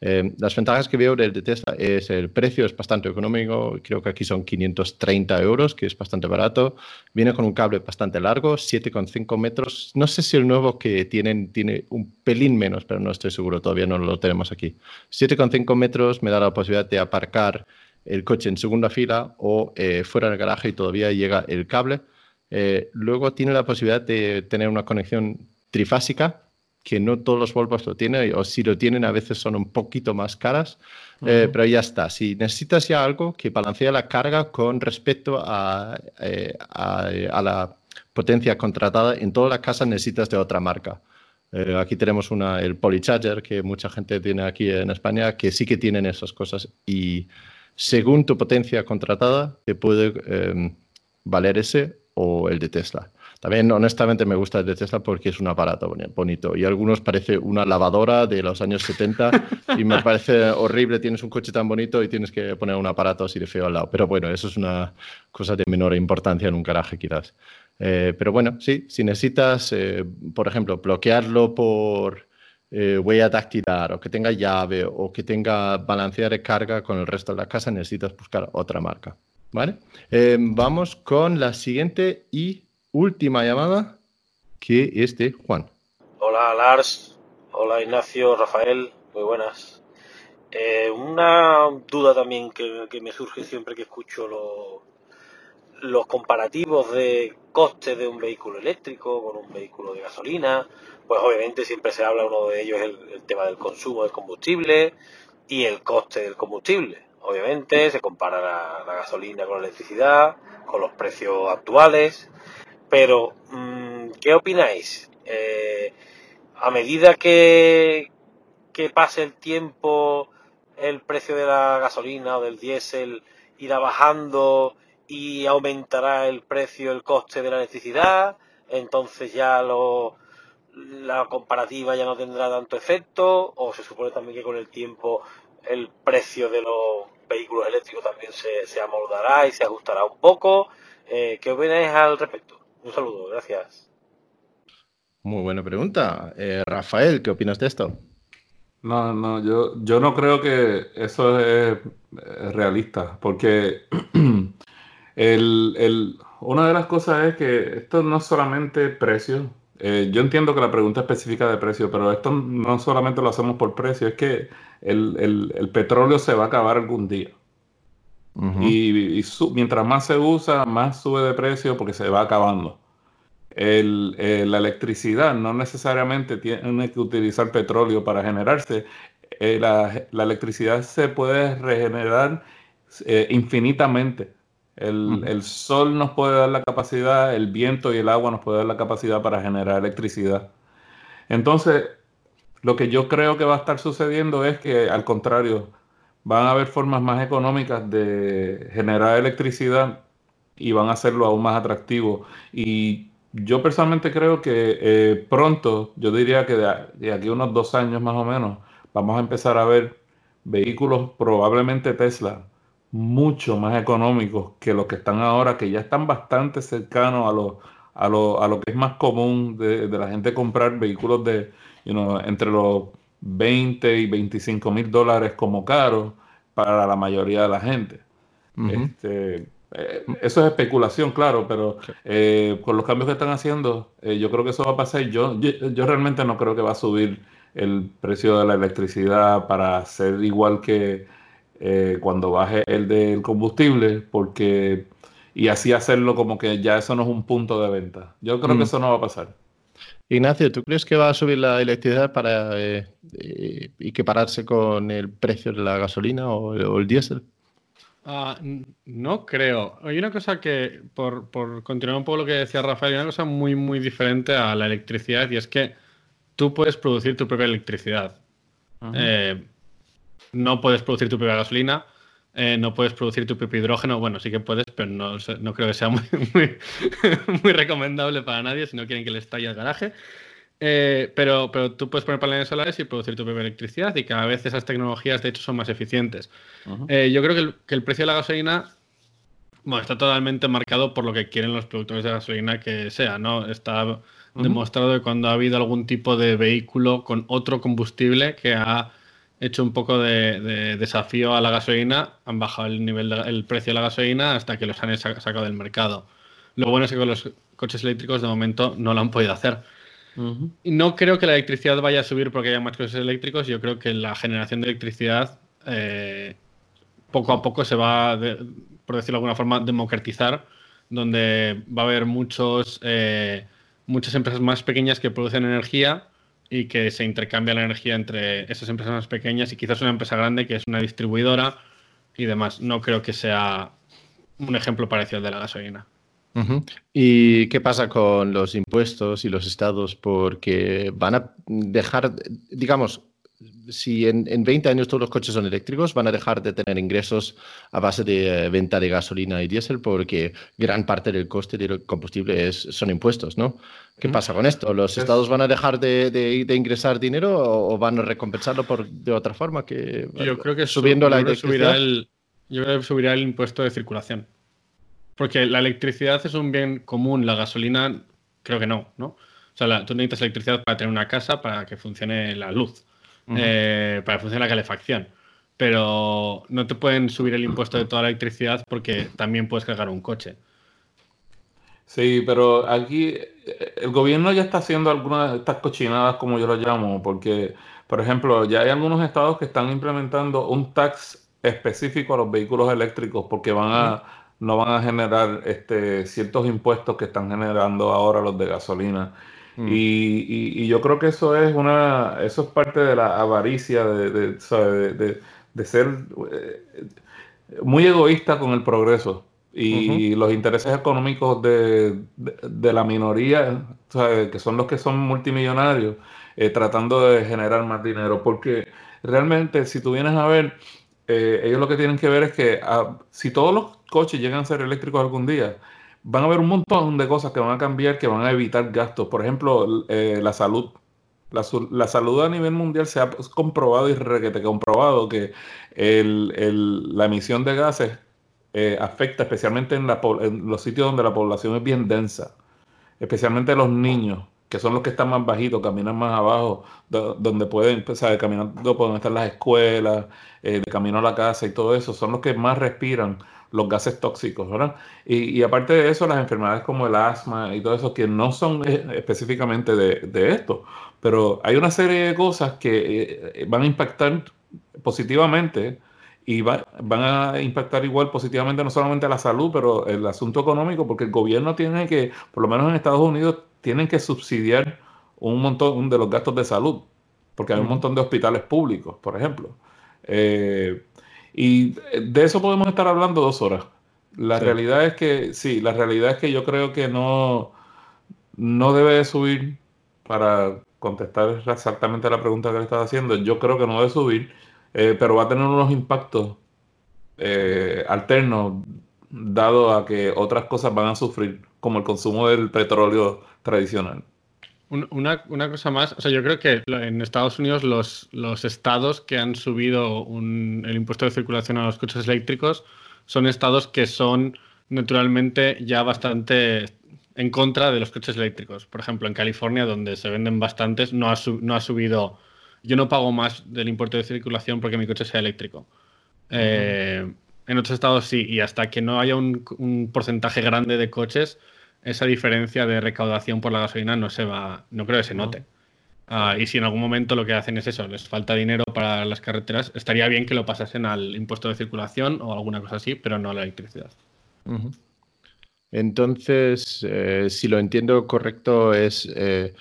Eh, las ventajas que veo del de Tesla es el precio, es bastante económico, creo que aquí son 530 euros, que es bastante barato. Viene con un cable bastante largo, 7,5 metros. No sé si el nuevo que tienen tiene un pelín menos, pero no estoy seguro, todavía no lo tenemos aquí. 7,5 metros me da la posibilidad de aparcar el coche en segunda fila o eh, fuera del garaje y todavía llega el cable. Eh, luego tiene la posibilidad de tener una conexión trifásica, que no todos los Volvos lo tienen, o si lo tienen a veces son un poquito más caras, eh, pero ya está. Si necesitas ya algo que balancea la carga con respecto a, eh, a, la potencia contratada, en todas las casas necesitas de otra marca. Eh, aquí tenemos una, el Polycharger, que mucha gente tiene aquí en España, que sí que tienen esas cosas y según tu potencia contratada, te puede valer ese o el de Tesla. También, honestamente, me gusta el de Tesla porque es un aparato bonito. Y algunos parece una lavadora de los años 70 y me parece horrible. Tienes un coche tan bonito y tienes que poner un aparato así de feo al lado. Pero bueno, eso es una cosa de menor importancia en un garaje, quizás. Eh, pero bueno, sí, si necesitas, eh, por ejemplo, bloquearlo por eh, huella dactilar o que tenga llave o que tenga balancear de carga con el resto de la casa, necesitas buscar otra marca. ¿Vale? vamos con la siguiente y última llamada, que es de Juan. Hola Lars, hola Ignacio, Rafael, muy buenas. Eh, una duda también que, me surge siempre que escucho los comparativos de costes de un vehículo eléctrico con un vehículo de gasolina, pues obviamente siempre se habla, uno de ellos el, el tema del consumo del combustible y el coste del combustible. Obviamente se compara la, la gasolina con la electricidad, con los precios actuales pero, mm, ¿qué opináis? Eh, a medida que, que pase el tiempo, el precio de la gasolina o del diésel irá bajando y aumentará el precio, el coste de la electricidad, entonces ya lo, la comparativa ya no tendrá tanto efecto, o se supone también que con el tiempo el precio de los vehículos eléctricos también se, se amoldará y se ajustará un poco. Eh, ¿Qué opináis al respecto? Un saludo, gracias. Muy buena pregunta. Eh, Rafael, ¿qué opinas de esto? No, no, yo, yo no creo que eso es, realista, porque el, una de las cosas es que esto no es solamente precio. Eh, yo entiendo que la pregunta específica de precio, pero esto no solamente lo hacemos por precio, es que el, petróleo se va a acabar algún día. Y, mientras más se usa, más sube de precio porque se va acabando. la electricidad no necesariamente tiene que utilizar petróleo para generarse. Eh, la, electricidad se puede regenerar eh, infinitamente. El, sol nos puede dar la capacidad, el viento y el agua nos puede dar la capacidad para generar electricidad. Entonces, lo que yo creo que va a estar sucediendo es que, al contrario, van a haber formas más económicas de generar electricidad y van a hacerlo aún más atractivo. Y yo personalmente creo que eh, pronto, yo diría que de, aquí a unos dos años más o menos, vamos a empezar a ver vehículos, probablemente Tesla, mucho más económicos que los que están ahora, que ya están bastante cercanos a lo, a lo, a lo que es más común de, la gente comprar vehículos de, entre los 20 y 25 mil dólares como caro para la mayoría de la gente. Este, eh, eso es especulación, claro, pero eh, con los cambios que están haciendo, eh, yo creo que eso va a pasar. Yo, yo, realmente no creo que va a subir el precio de la electricidad para ser igual que cuando baje el del combustible, porque y así hacerlo como que ya eso no es un punto de venta. Yo creo Mm. que eso no va a pasar. Ignacio, ¿tú crees que va a subir la electricidad para eh, eh, equipararse con el precio de la gasolina o, o el diésel? Ah, no creo. Hay una cosa que, por, por continuar un poco lo que decía Rafael, hay una cosa muy, muy diferente a la electricidad y es que tú puedes producir tu propia electricidad. Eh, no puedes producir tu propia gasolina, eh, no puedes producir tu propio hidrógeno. Bueno, sí que puedes, pero no, no creo que sea muy, muy, muy recomendable para nadie si no quieren que les estalle el garaje. Eh, pero, pero tú puedes poner paneles solares y producir tu propia electricidad y cada vez esas tecnologías de hecho son más eficientes. Eh, yo creo que el, que el precio de la gasolina bueno, está totalmente marcado por lo que quieren los productores de gasolina que sea, ¿no? Está demostrado que cuando ha habido algún tipo de vehículo con otro combustible que ha hecho un poco de, de desafío a la gasolina, han bajado el nivel de- el precio de la gasolina hasta que los han sa- sacado del mercado. Lo bueno es que con los coches eléctricos de momento no lo han podido hacer. Y no creo que la electricidad vaya a subir porque haya más coches eléctricos. Yo creo que la generación de electricidad eh, poco a poco se va, de- por decirlo de alguna forma, democratizar, donde va a haber muchos, eh, muchas empresas más pequeñas que producen energía y que se intercambia la energía entre esas empresas más pequeñas y quizás una empresa grande que es una distribuidora y demás. No creo que sea un ejemplo parecido al de la gasolina. ¿Y qué pasa con los impuestos y los estados? Porque van a dejar, digamos, si en, en 20 años todos los coches son eléctricos, van a dejar de tener ingresos a base de eh, venta de gasolina y diésel porque gran parte del coste del combustible es, son impuestos, ¿no? ¿Qué pasa con esto? ¿Los Es- estados van a dejar de, de- de ingresar dinero o, o van a recompensarlo por, de otra forma? Que, Yo creo que su- subiendo la yo creo que subirá el, yo creo que subirá el impuesto de circulación. Porque la electricidad es un bien común, la gasolina creo que no, ¿no? O sea, la- tú necesitas electricidad para tener una casa, para que funcione la luz, eh, para que funcione la calefacción. Pero no te pueden subir el impuesto de toda la electricidad porque también puedes cargar un coche. Sí, pero aquí el gobierno ya está haciendo algunas de estas cochinadas, como yo lo llamo, porque, por ejemplo, ya hay algunos estados que están implementando un tax específico a los vehículos eléctricos porque van a, no van a generar este, ciertos impuestos que están generando ahora los de gasolina. Mm. Y, y- y yo creo que eso es una, eso es parte de la avaricia de, de- de- de ser eh, muy egoísta con el progreso y los intereses económicos de, de- la minoría, ¿sabe? que son los que son multimillonarios, eh, tratando de generar más dinero. Porque realmente, si tú vienes a ver, eh, ellos lo que tienen que ver es que ah, si todos los coches llegan a ser eléctricos algún día, van a haber un montón de cosas que van a cambiar, que van a evitar gastos. Por ejemplo, eh, la salud. La, salud a nivel mundial se ha comprobado y requete comprobado que el- el- la emisión de gases eh, afecta especialmente en, la en los sitios donde la población es bien densa, especialmente los niños, que son los que están más bajitos, caminan más abajo, do- donde pueden, por donde están las escuelas, eh, de camino a la casa y todo eso, son los que más respiran los gases tóxicos, ¿verdad? Y, aparte de eso, las enfermedades como el asma y todo eso, que no son eh, específicamente de, esto, pero hay una serie de cosas que van a impactar positivamente y va- van a impactar igual positivamente no solamente a la salud, pero el asunto económico, porque el gobierno tiene que, por lo menos en Estados Unidos, tienen que subsidiar un montón de los gastos de salud, porque hay un montón de hospitales públicos, por ejemplo. Eh, y de eso podemos estar hablando dos horas. La Sí. realidad es que, sí, la realidad es que yo creo que no, no debe de subir para contestar exactamente la pregunta que le estaba haciendo. Yo creo que no debe subir, eh, pero va a tener unos impactos eh, alternos, dado a que otras cosas van a sufrir, como el consumo del petróleo tradicional. Un- Una, una cosa más, o sea, yo creo que en Estados Unidos los, los estados que han subido el impuesto de circulación a los coches eléctricos son estados que son naturalmente ya bastante en contra de los coches eléctricos. Por ejemplo, en California, donde se venden bastantes, no ha subido. Yo no pago más del impuesto de circulación porque mi coche sea eléctrico. Eh, en otros estados sí, y hasta que no haya un, un porcentaje grande de coches, esa diferencia de recaudación por la gasolina no se va, no creo que se note. Ah, y si en algún momento lo que hacen es eso, les falta dinero para las carreteras, estaría bien que lo pasasen al impuesto de circulación o alguna cosa así, pero no a la electricidad. Entonces, eh, si lo entiendo correcto, es eh,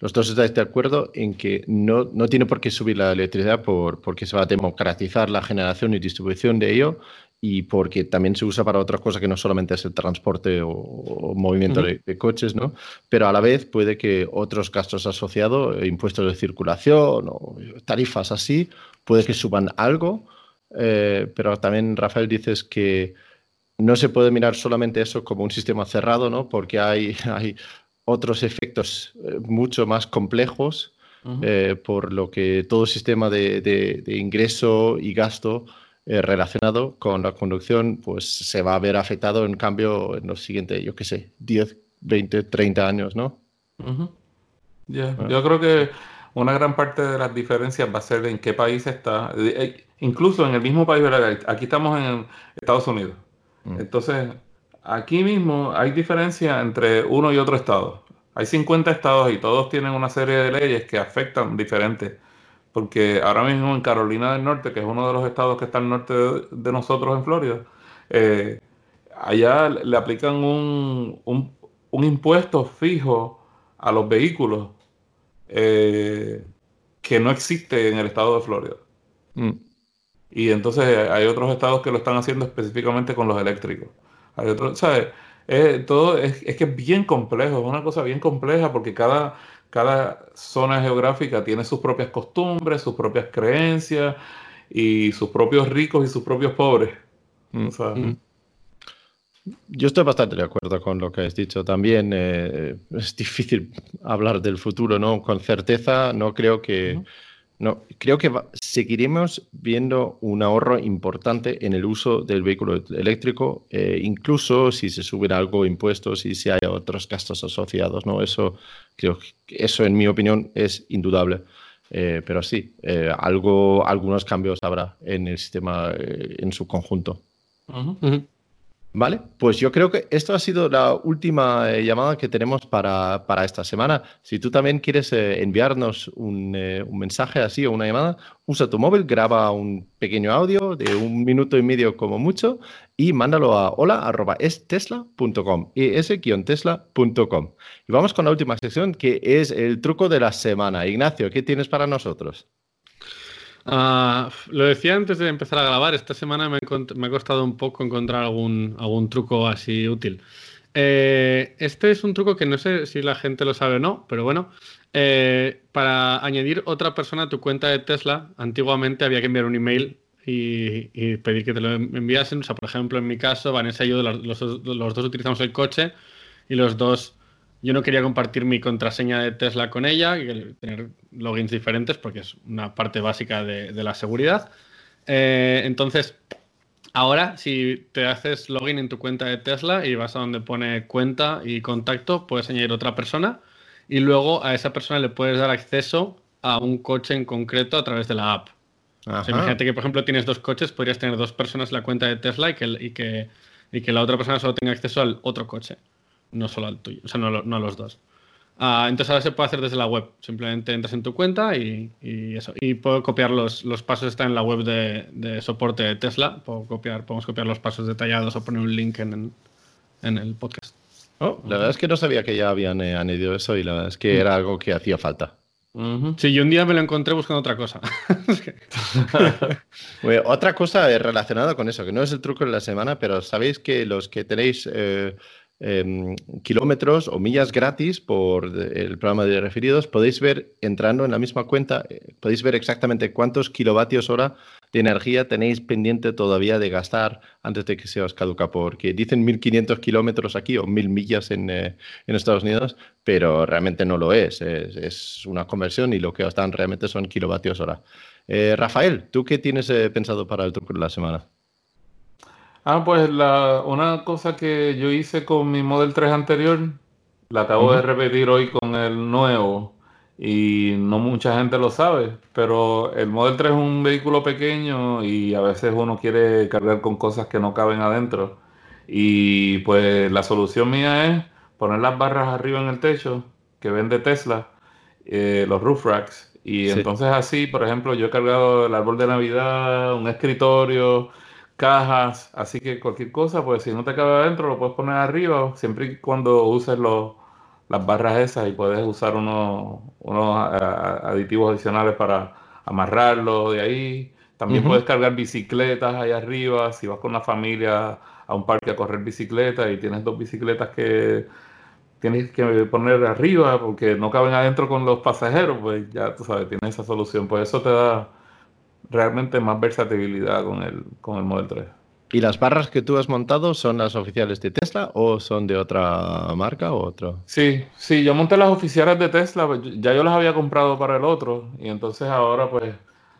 los dos estáis de acuerdo en que no, no tiene por qué subir la electricidad por, porque se va a democratizar la generación y distribución de ello y porque también se usa para otras cosas que no solamente es el transporte o, o movimiento de coches, ¿no? Pero a la vez puede que otros gastos asociados, eh, impuestos de circulación o tarifas así, puede que suban algo. eh, pero también, Rafael, dices que no se puede mirar solamente eso como un sistema cerrado, ¿no? Porque hay, hay otros efectos eh, mucho más complejos, eh, por lo que todo sistema de, de- de ingreso y gasto eh, relacionado con la conducción, pues se va a ver afectado en cambio en los siguientes, yo qué sé, 10, 20, 30 años, ¿no? Ah. Yo creo que una gran parte de las diferencias va a ser en qué país está. Incluso en el mismo país. Aquí estamos en Estados Unidos. Mm. Entonces, aquí mismo hay diferencia entre uno y otro estado. Hay 50 estados y todos tienen una serie de leyes que afectan diferente. Porque ahora mismo en Carolina del Norte, que es uno de los estados que está al norte de, de nosotros en Florida, eh, allá le aplican un, un- un impuesto fijo a los vehículos eh, que no existe en el estado de Florida. Mm. Y entonces hay otros estados que lo están haciendo específicamente con los eléctricos. Hay ¿sabes? Eh, todo es, es que es bien complejo, es una cosa bien compleja porque cada, cada zona geográfica tiene sus propias costumbres, sus propias creencias y sus propios ricos y sus propios pobres. Mm. O sea, Mm. Yo estoy bastante de acuerdo con lo que has dicho. También eh, es difícil hablar del futuro, ¿no? Con certeza, no creo que. No, creo que seguiremos viendo un ahorro importante en el uso del vehículo eléctrico, eh, incluso si se suben algo impuestos y si hay otros gastos asociados, ¿no? Eso creo eso, en mi opinión, es indudable. Eh, pero sí, eh, algo, algunos cambios habrá en el sistema eh, en su conjunto. ujú. Ujú. Vale, pues yo creo que esto ha sido la última eh, llamada que tenemos para, para esta semana. Si tú también quieres eh, enviarnos un, eh, un mensaje así o una llamada, usa tu móvil, graba un pequeño audio de un minuto y medio como mucho y mándalo a hola.estesla.com, es-tesla.com. Y vamos con la última sección que es el truco de la semana. Ignacio, ¿qué tienes para nosotros? Ah, lo decía antes de empezar a grabar, esta semana me, ha costado un poco encontrar algún, algún truco así útil. Eh, este es un truco que no sé si la gente lo sabe o no, pero bueno, eh, para añadir otra persona a tu cuenta de Tesla, antiguamente había que enviar un email y, pedir que te lo enviasen. O sea, por ejemplo, en mi caso, Vanessa y yo, los, los- dos utilizamos el coche y los dos, yo no quería compartir mi contraseña de Tesla con ella, tener logins diferentes porque es una parte básica de, de la seguridad. Eh, entonces, ahora si te haces login en tu cuenta de Tesla y vas a donde pone cuenta y contacto, puedes añadir otra persona y luego a esa persona le puedes dar acceso a un coche en concreto a través de la app. O sea, imagínate que, por ejemplo, tienes dos coches, podrías tener dos personas en la cuenta de Tesla y que, y que, y que la otra persona solo tenga acceso al otro coche, no solo al tuyo, o sea, no, no a los dos. Ah, entonces ahora se puede hacer desde la web. Simplemente entras en tu cuenta y, y eso. Y puedo copiar los, los pasos, está en la web de, de soporte de Tesla. Puedo copiar, podemos copiar los pasos detallados o poner un link en, en- el podcast. Oh, la verdad es que no sabía que ya habían eh, añadido eso y la verdad es que era algo que hacía falta. Sí, yo un día me lo encontré buscando otra cosa. Bueno, otra cosa relacionada con eso, que no es el truco de la semana, pero sabéis que los que tenéis eh, em, kilómetros o millas gratis por el programa de referidos, podéis ver, entrando en la misma cuenta, eh, podéis ver exactamente cuántos kilovatios hora de energía tenéis pendiente todavía de gastar antes de que se os caduca, porque dicen 1500 kilómetros aquí o 1000 millas en, eh, en Estados Unidos, pero realmente no lo es. Es, una conversión y lo que os realmente son kilovatios hora. Eh, Rafael, ¿tú qué tienes pensado para el truco de la semana? Ah, pues la, una cosa que yo hice con mi Model 3 anterior, la acabo de Ujú. repetir hoy con el nuevo y no mucha gente lo sabe, pero el Model 3 es un vehículo pequeño y a veces uno quiere cargar con cosas que no caben adentro. Y pues la solución mía es poner las barras arriba en el techo que vende Tesla, eh, los roof racks. Y Sí. entonces así, por ejemplo, yo he cargado el árbol de Navidad, un escritorio, cajas, así que cualquier cosa, pues si no te cabe adentro, lo puedes poner arriba, siempre y cuando uses los, las barras esas y puedes usar unos, unos aditivos adicionales para amarrarlo de ahí. También puedes cargar bicicletas ahí arriba, si vas con la familia a un parque a correr bicicleta y tienes dos bicicletas que tienes que poner arriba porque no caben adentro con los pasajeros, pues ya tú sabes, tienes esa solución. Pues eso te da realmente más versatilidad con el, con el Model 3. ¿Y las barras que tú has montado son las oficiales de Tesla o son de otra marca o otro? Sí, sí, yo monté las oficiales de Tesla, pues, ya yo las había comprado para el otro y entonces ahora pues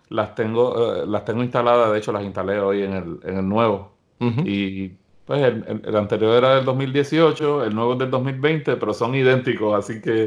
las tengo, eh, las tengo instaladas, de hecho las instalé hoy en el, en el nuevo. Ujú. Y pues el, el- el anterior era del 2018, el nuevo es del 2020, pero son idénticos, así que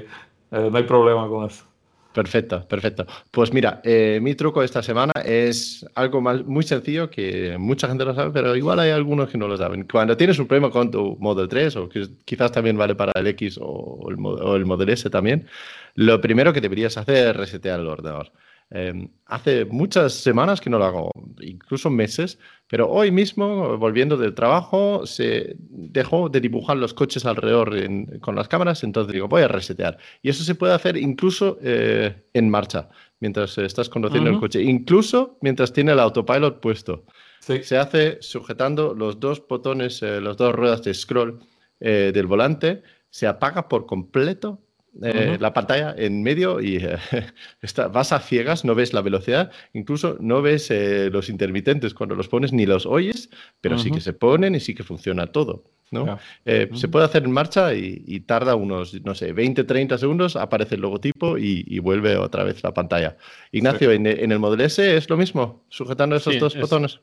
eh, no hay problema con eso. Perfecto, perfecto. Pues mira, eh, mi truco esta semana es algo muy sencillo que mucha gente lo sabe, pero igual hay algunos que no lo saben. Cuando tienes un problema con tu Model 3, o quizás también vale para el X o el, o el Model S también, lo primero que deberías hacer es resetear el ordenador. Eh, hace muchas semanas que no lo hago, incluso meses, pero hoy mismo, volviendo del trabajo, se dejó de dibujar los coches alrededor en- con las cámaras, entonces digo, voy a resetear. Y eso se puede hacer incluso eh, en marcha, mientras estás conduciendo el coche, incluso mientras tiene el autopilot puesto. Sí, Se hace sujetando los dos botones, eh, las dos ruedas de scroll eh, del volante, se apaga por completo eh, la pantalla en medio y eh, está- vas a ciegas, no ves la velocidad, incluso no ves eh, los intermitentes cuando los pones ni los oyes, pero sí que se ponen y sí que funciona todo. ¿no? Se puede hacer en marcha y, y tarda unos, no sé, 20, 30 segundos, aparece el logotipo y, y vuelve otra vez la pantalla. Ignacio, en, en el Model S es lo mismo, sujetando esos Sí, dos es- botones.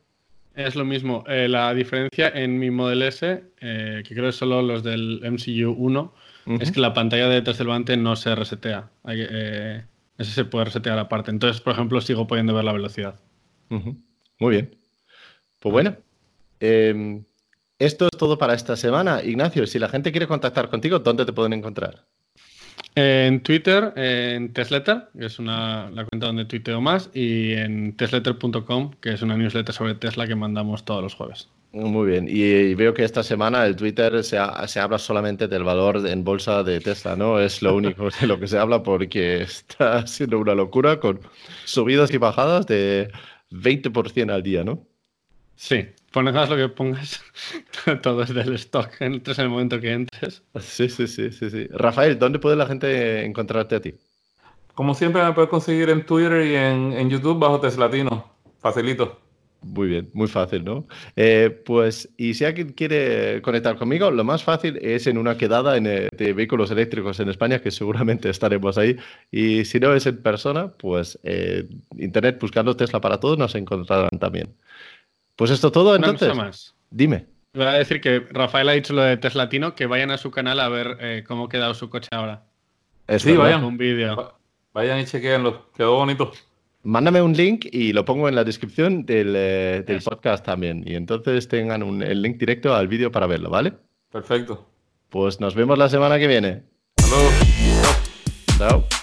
Es lo mismo. La diferencia en mi Model S, que creo que solo los del MCU 1, es que la pantalla de detrás del volante no se resetea. Hay eh, ese se puede resetear aparte. Entonces, por ejemplo, sigo pudiendo ver la velocidad. Muy bien. Pues bueno, eh, esto es todo para esta semana. Ignacio, si la gente quiere contactar contigo, ¿dónde te pueden encontrar? En Twitter, en Tesletter, que es una, la cuenta donde tuiteo más, y en tesletter.com, que es una newsletter sobre Tesla que mandamos todos los jueves. Muy bien. Y, veo que esta semana el Twitter se, ha- se habla solamente del valor en bolsa de Tesla, ¿no? Es lo único de lo que se habla porque está siendo una locura con subidas y bajadas de 20% al día, ¿no? Sí, pongas lo que pongas, todo es del stock. Entres en el momento que entres. Sí, sí, sí, sí, sí. Rafael, ¿dónde puede la gente encontrarte a ti? Como siempre me puedes conseguir en Twitter y en, en YouTube bajo Teslatino. Facilito. Muy bien, muy fácil, ¿no? Eh, pues, y si alguien quiere conectar conmigo, lo más fácil es en una quedada en, eh, de vehículos eléctricos en España, que seguramente estaremos ahí. Y si no es en persona, pues eh, internet buscando Tesla para todos nos encontrarán también. Pues esto todo, Una entonces. cosa más. Dime. Voy a decir que Rafael ha dicho lo de Teslatino, que vayan a su canal a ver eh, cómo ha quedado su coche ahora. Sí, vayan. Un vídeo. Va- Vayan y chequeenlo. Quedó bonito. Mándame un link y lo pongo en la descripción del, eh, del podcast también. Y entonces tengan un- el link directo al vídeo para verlo, ¿vale? Perfecto. Pues nos vemos la semana que viene. Hasta luego. Chao.